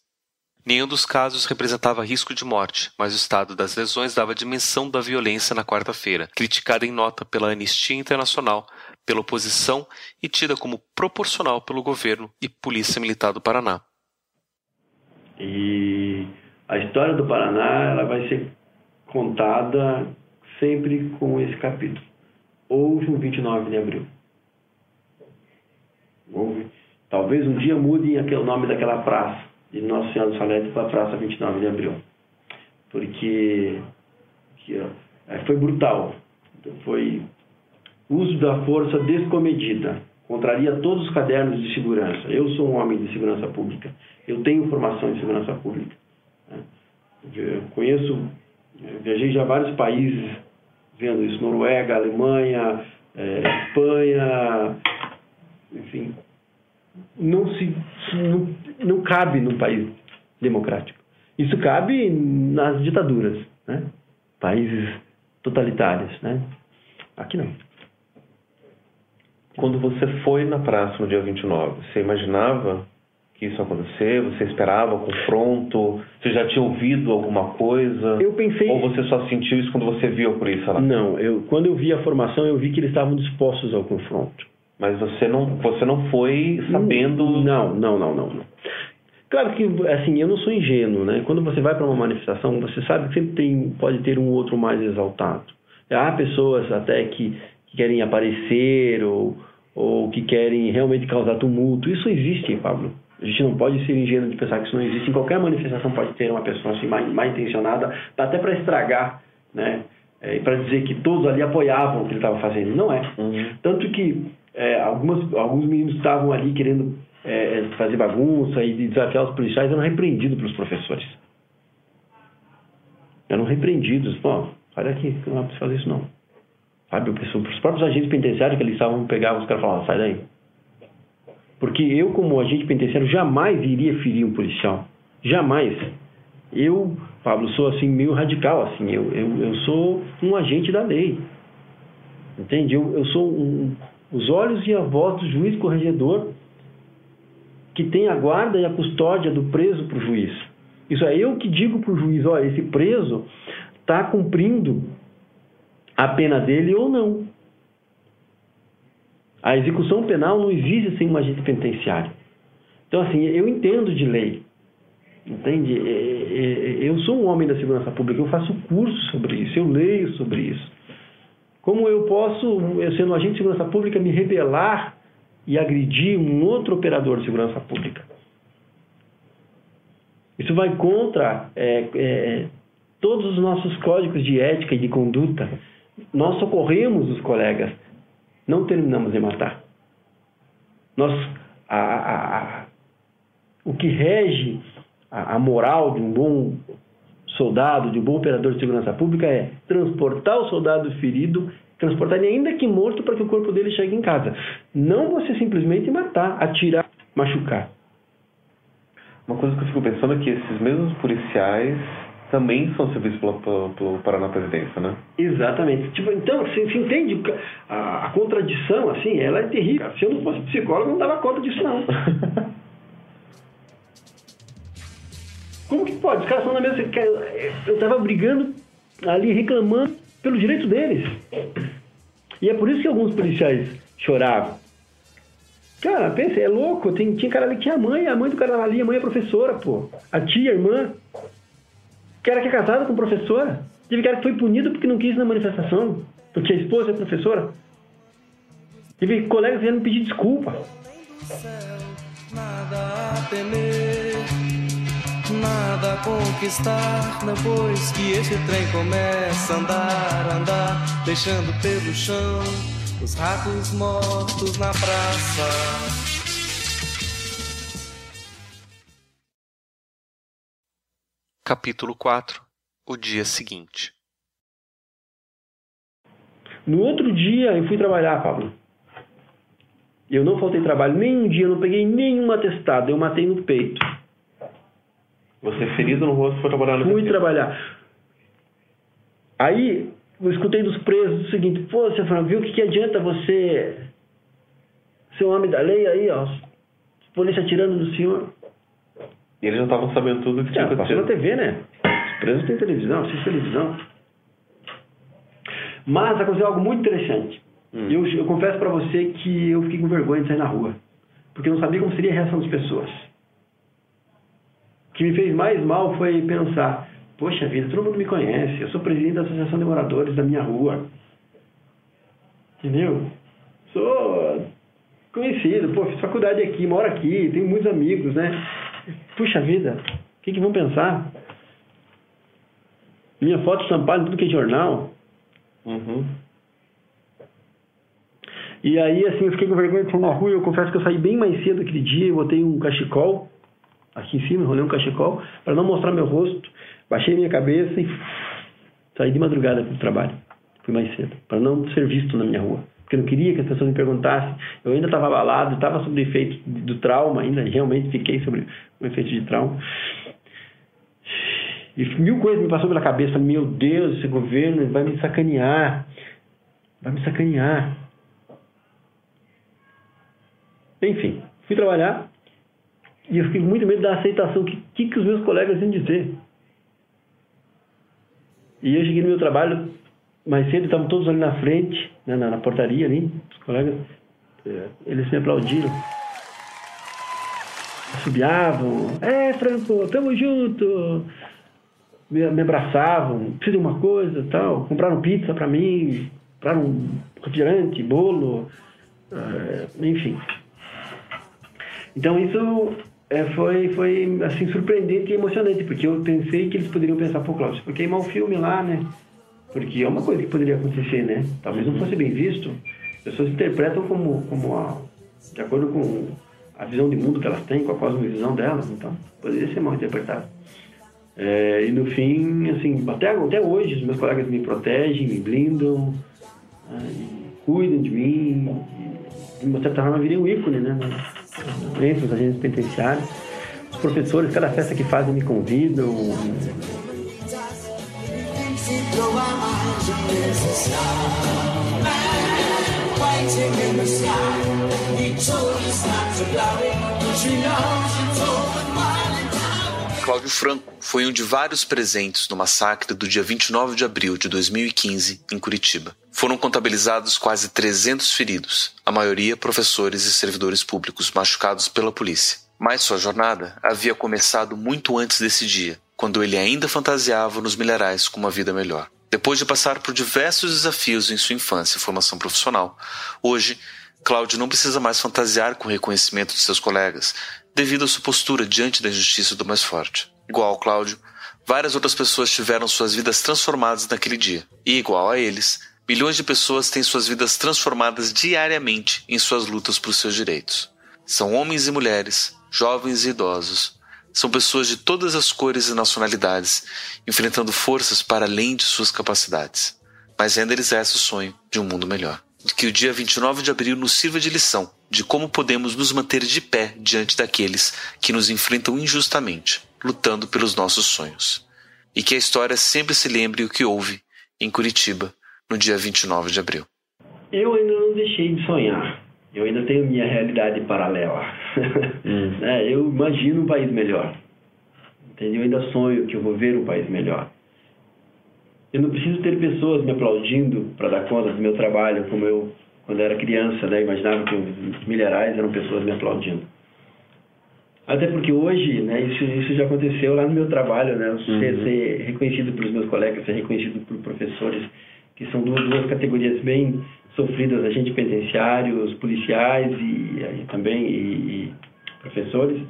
Nenhum dos casos representava risco de morte, mas o estado das lesões dava dimensão da violência na quarta-feira, criticada em nota pela Anistia Internacional, pela oposição e tida como proporcional pelo governo e Polícia Militar do Paraná. E a história do Paraná ela vai ser contada sempre com esse capítulo. Houve um 29 de abril. Houve. Talvez um dia mude o nome daquela praça de Nossa Senhora do Salete para a Praça 29 de Abril. Porque que, é, foi brutal. Foi uso da força descomedida. Contraria todos os cadernos de segurança. Eu sou um homem de segurança pública. Eu tenho formação em segurança pública. Né? Eu conheço, eu viajei já vários países vendo isso. Noruega, Alemanha, é, Espanha, enfim, não se não, não cabe num país democrático. Isso cabe nas ditaduras, né? países totalitários. Né? Aqui não. Quando você foi na praça no dia 29, você imaginava que isso ia acontecer? Você esperava confronto? Você já tinha ouvido alguma coisa? Eu pensei. Ou você só sentiu isso quando você viu a polícia lá? Não, eu, quando eu vi a formação, eu vi que eles estavam dispostos ao confronto. Mas você não, você não foi sabendo. Não, não, não, não, não. Claro que, assim, eu não sou ingênuo, né? Quando você vai para uma manifestação, você sabe que sempre tem, pode ter um outro mais exaltado. Há pessoas até que, que querem aparecer ou, ou que querem realmente causar tumulto. Isso existe, Pablo. A gente não pode ser ingênuo de pensar que isso não existe. Em qualquer manifestação pode ter uma pessoa assim, mal, mal intencionada, até para estragar, né? É, para dizer que todos ali apoiavam o que ele estava fazendo. Não é. Uhum. Tanto que é, algumas, alguns meninos estavam ali querendo é, fazer bagunça e desafiar os policiais, eram repreendidos pelos professores. Eram repreendidos. Pô, sai daqui, não é preciso fazer isso não. Sabe, os próprios agentes penitenciários que eles estavam, pegavam os caras e falavam, sai daí. Porque eu, como agente penitenciário, jamais iria ferir um policial. Jamais. Eu, Pablo, sou assim, meio radical, assim. Eu, eu, eu sou um agente da lei. Entende? Eu, eu sou um, os olhos e a voz do juiz corregedor que tem a guarda e a custódia do preso para o juiz. Isso é eu que digo para o juiz, olha, esse preso está cumprindo a pena dele ou não. A execução penal não existe sem um agente penitenciário. Então, assim, eu entendo de lei. Entende? É, é, é, eu sou um homem da segurança pública, eu faço curso sobre isso, eu leio sobre isso. Como eu posso, eu sendo um agente de segurança pública, me rebelar e agredir um outro operador de segurança pública? Isso vai contra é, é, todos os nossos códigos de ética e de conduta. Nós socorremos os colegas, não terminamos de matar. Nós, a, a, o que rege a, a moral de um bom soldado, de um bom operador de segurança pública é transportar o soldado ferido, transportar ele ainda que morto para que o corpo dele chegue em casa. Não você simplesmente matar, atirar, machucar. Uma coisa que eu fico pensando é que esses mesmos policiais também são serviços pelo, pelo, pelo Paraná Presidência, né? Exatamente. Tipo, então, você, você entende a, a, contradição, assim, ela é terrível. Se eu não fosse psicólogo, não dava conta disso, não. Como que pode? Os caras estão na mesma... Eu estava brigando ali, reclamando pelo direito deles. E é por isso que alguns policiais choravam. Cara, pensa, é louco. Tem, tinha cara ali que tinha a mãe, a mãe do cara ali, a mãe é professora, pô. A tia, a irmã. Cara que é casado com professora. Teve cara que foi punido porque não quis na manifestação, porque a esposa é professora. Teve colegas que me pedir desculpa. Nada a temer, nada a conquistar depois que esse trem começa a andar, andar, deixando pelo chão os ratos mortos na praça. Capítulo 4 O dia seguinte No outro dia eu fui trabalhar, Pablo. Eu não faltei trabalho nenhum dia, não peguei nenhum atestado, eu matei no peito. Você ferido no rosto foi trabalhar no Fui trabalhar. Aí eu escutei dos presos o seguinte, pô, você falou, viu o que, que adianta você ser um homem da lei aí, ó, polícia atirando no senhor. E eles não estavam sabendo tudo o que tinha é, Passou na TV, né? Os presos têm televisão, assistem televisão. Mas aconteceu algo muito interessante. Hum. Eu, eu confesso para você que eu fiquei com vergonha de sair na rua. Porque eu não sabia como seria a reação das pessoas. O que me fez mais mal foi pensar, Poxa vida, todo mundo me conhece. Eu sou presidente da Associação de Moradores da minha rua. Entendeu? Sou conhecido, pô, fiz faculdade aqui, moro aqui, tenho muitos amigos, né? Puxa vida, o que, que vão pensar? Minha foto estampada em tudo que é jornal. Uhum. E aí, assim, eu fiquei com vergonha de sair na rua. Eu confesso que eu saí bem mais cedo aquele dia. Eu botei um cachecol aqui em cima, enrolei um cachecol para não mostrar meu rosto. Baixei minha cabeça e saí de madrugada para o trabalho. Fui mais cedo, para não ser visto na minha rua. Porque eu não queria que as pessoas me perguntassem. Eu ainda estava abalado, estava sob efeito do trauma, ainda realmente fiquei sobre o efeito de trauma. E mil coisas me passou pela cabeça. Meu Deus, esse governo vai me sacanear. Vai me sacanear. Enfim, fui trabalhar e eu fiquei com muito medo da aceitação. O que, que, que os meus colegas iam dizer? E eu cheguei no meu trabalho mais cedo, estavam todos ali na frente, né, na, na, portaria ali, os colegas, é, eles me aplaudiram. Subiavam, é Franco, tamo junto! Me, me abraçavam, precisa de uma coisa tal, compraram pizza para mim, compraram refrigerante, bolo, é, enfim. Então isso é, foi, foi assim, surpreendente e emocionante, porque eu pensei que eles poderiam pensar, pô, Cláudio, por queimar o filme lá, né? Porque é uma coisa que poderia acontecer, né? Talvez não fosse bem visto. As pessoas interpretam como, como a, de acordo com a visão de mundo que elas têm, com a cosmovisão delas, então poderia ser mal interpretado. É, e no fim, assim, até, até hoje, os meus colegas me protegem, me blindam, é, cuidam de mim, e, de uma certa forma virei um ícone, né? Entre os agentes penitenciários. Os professores, cada festa que fazem, me convidam. Cláudio Franco foi um de vários presentes no massacre do dia 29 de abril de 2015 em Curitiba. Foram contabilizados quase 300 feridos, a maioria professores e servidores públicos machucados pela polícia. Mas sua jornada havia começado muito antes desse dia, quando ele ainda fantasiava nos milharais com uma vida melhor. Depois de passar por diversos desafios em sua infância e formação profissional, hoje, Cláudio não precisa mais fantasiar com o reconhecimento de seus colegas, devido à sua postura diante da injustiça do mais forte. Igual ao Cláudio, várias outras pessoas tiveram suas vidas transformadas naquele dia, e igual a eles, Milhões de pessoas têm suas vidas transformadas diariamente em suas lutas por seus direitos. São homens e mulheres jovens e idosos. São pessoas de todas as cores e nacionalidades, enfrentando forças para além de suas capacidades. Mas ainda eles exercem o sonho de um mundo melhor. Que o dia 29 de abril nos sirva de lição de como podemos nos manter de pé diante daqueles que nos enfrentam injustamente, lutando pelos nossos sonhos. E que a história sempre se lembre o que houve em Curitiba no dia 29 de abril. Eu ainda não deixei de sonhar. Eu ainda tenho minha realidade paralela. Hum. é, eu imagino um país melhor. Entendeu? Eu ainda sonho que eu vou ver um país melhor. Eu não preciso ter pessoas me aplaudindo para dar conta do meu trabalho, como eu, quando era criança, né, imaginava que os milharais eram pessoas me aplaudindo. Até porque hoje, né, isso, isso já aconteceu lá no meu trabalho, né, uhum. ser, ser, reconhecido pelos meus colegas, ser reconhecido por professores, que são duas, duas categorias bem sofridas, agentes penitenciários, policiais e, e também e, e professores.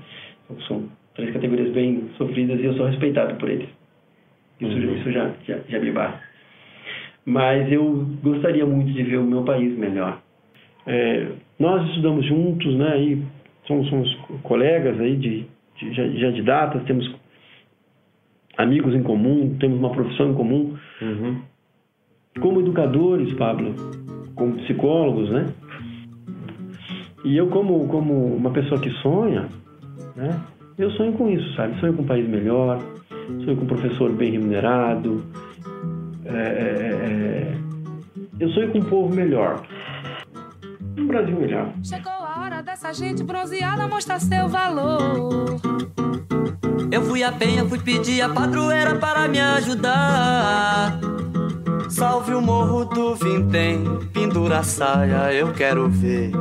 Então, são três categorias bem sofridas e eu sou respeitado por eles. Isso, uhum. isso já, já, já me basta. Mas eu gostaria muito de ver o meu país melhor. É, nós estudamos juntos, né? E somos, somos colegas aí de, de, já, já de datas, temos amigos em comum, temos uma profissão em comum. Uhum. Como educadores, Pablo, como psicólogos, né? E eu como como uma pessoa que sonha, né? Eu sonho com isso, sabe? Sonho com um país melhor, sonho com um professor bem remunerado. É, é, é... Eu sonho com um povo melhor, um Brasil melhor. Chegou a hora dessa gente bronzeada mostrar seu valor. Eu fui a penha, fui pedir a padroeira para me ajudar. Salve o morro do Vintém, pendura a saia, eu quero ver.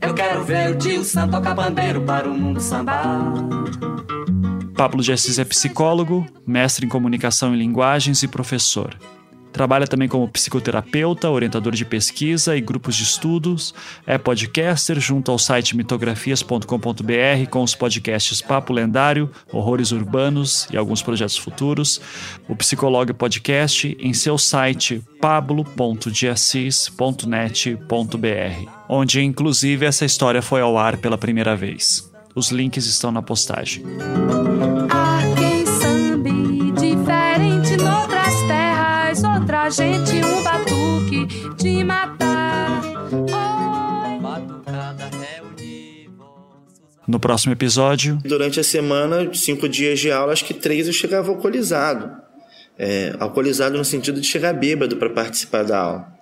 Eu quero ver o tio Sam tocar bandeiro para o mundo sambar. Pablo de Assis é psicólogo, mestre em comunicação e linguagens e professor. Trabalha também como psicoterapeuta, orientador de pesquisa e grupos de estudos. É podcaster junto ao site mitografias.com.br com os podcasts Papo Lendário, Horrores Urbanos e alguns projetos futuros. O Psicologue Podcast em seu site pablo.deassis.net.br, onde inclusive essa história foi ao ar pela primeira vez. Os links estão na postagem. Gente um batuque de matar. Oi. Batucada No próximo episódio. Durante a semana, cinco dias de aula, acho que três eu chegava alcoolizado. É, alcoolizado no sentido de chegar bêbado para participar da aula.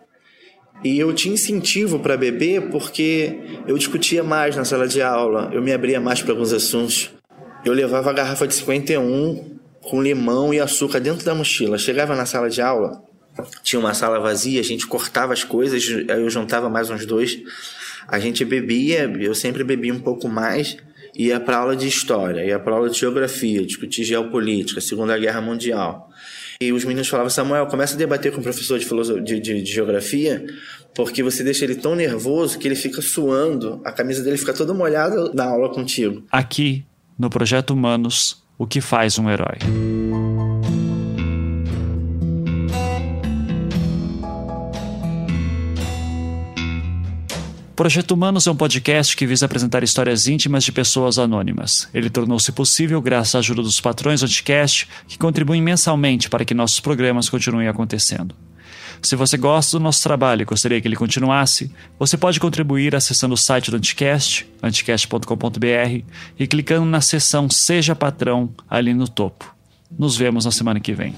E eu tinha incentivo para beber porque eu discutia mais na sala de aula, eu me abria mais para alguns assuntos. Eu levava a garrafa de 51 com limão e açúcar dentro da mochila. Chegava na sala de aula, tinha uma sala vazia, a gente cortava as coisas, eu juntava mais uns dois. A gente bebia, eu sempre bebia um pouco mais, ia para aula de história, ia para aula de geografia, discutir geopolítica, Segunda Guerra Mundial. E os meninos falavam, Samuel, começa a debater com o professor de, de, de, de geografia, porque você deixa ele tão nervoso que ele fica suando, a camisa dele fica toda molhada na aula contigo. Aqui, no Projeto Humanos, o que faz um herói. Projeto Humanos é um podcast que visa apresentar histórias íntimas de pessoas anônimas. Ele tornou-se possível graças à ajuda dos patrões do podcast, que contribuem mensalmente para que nossos programas continuem acontecendo. Se você gosta do nosso trabalho e gostaria que ele continuasse, você pode contribuir acessando o site do Anticast, anticast.com.br, e clicando na seção Seja Patrão ali no topo. Nos vemos na semana que vem.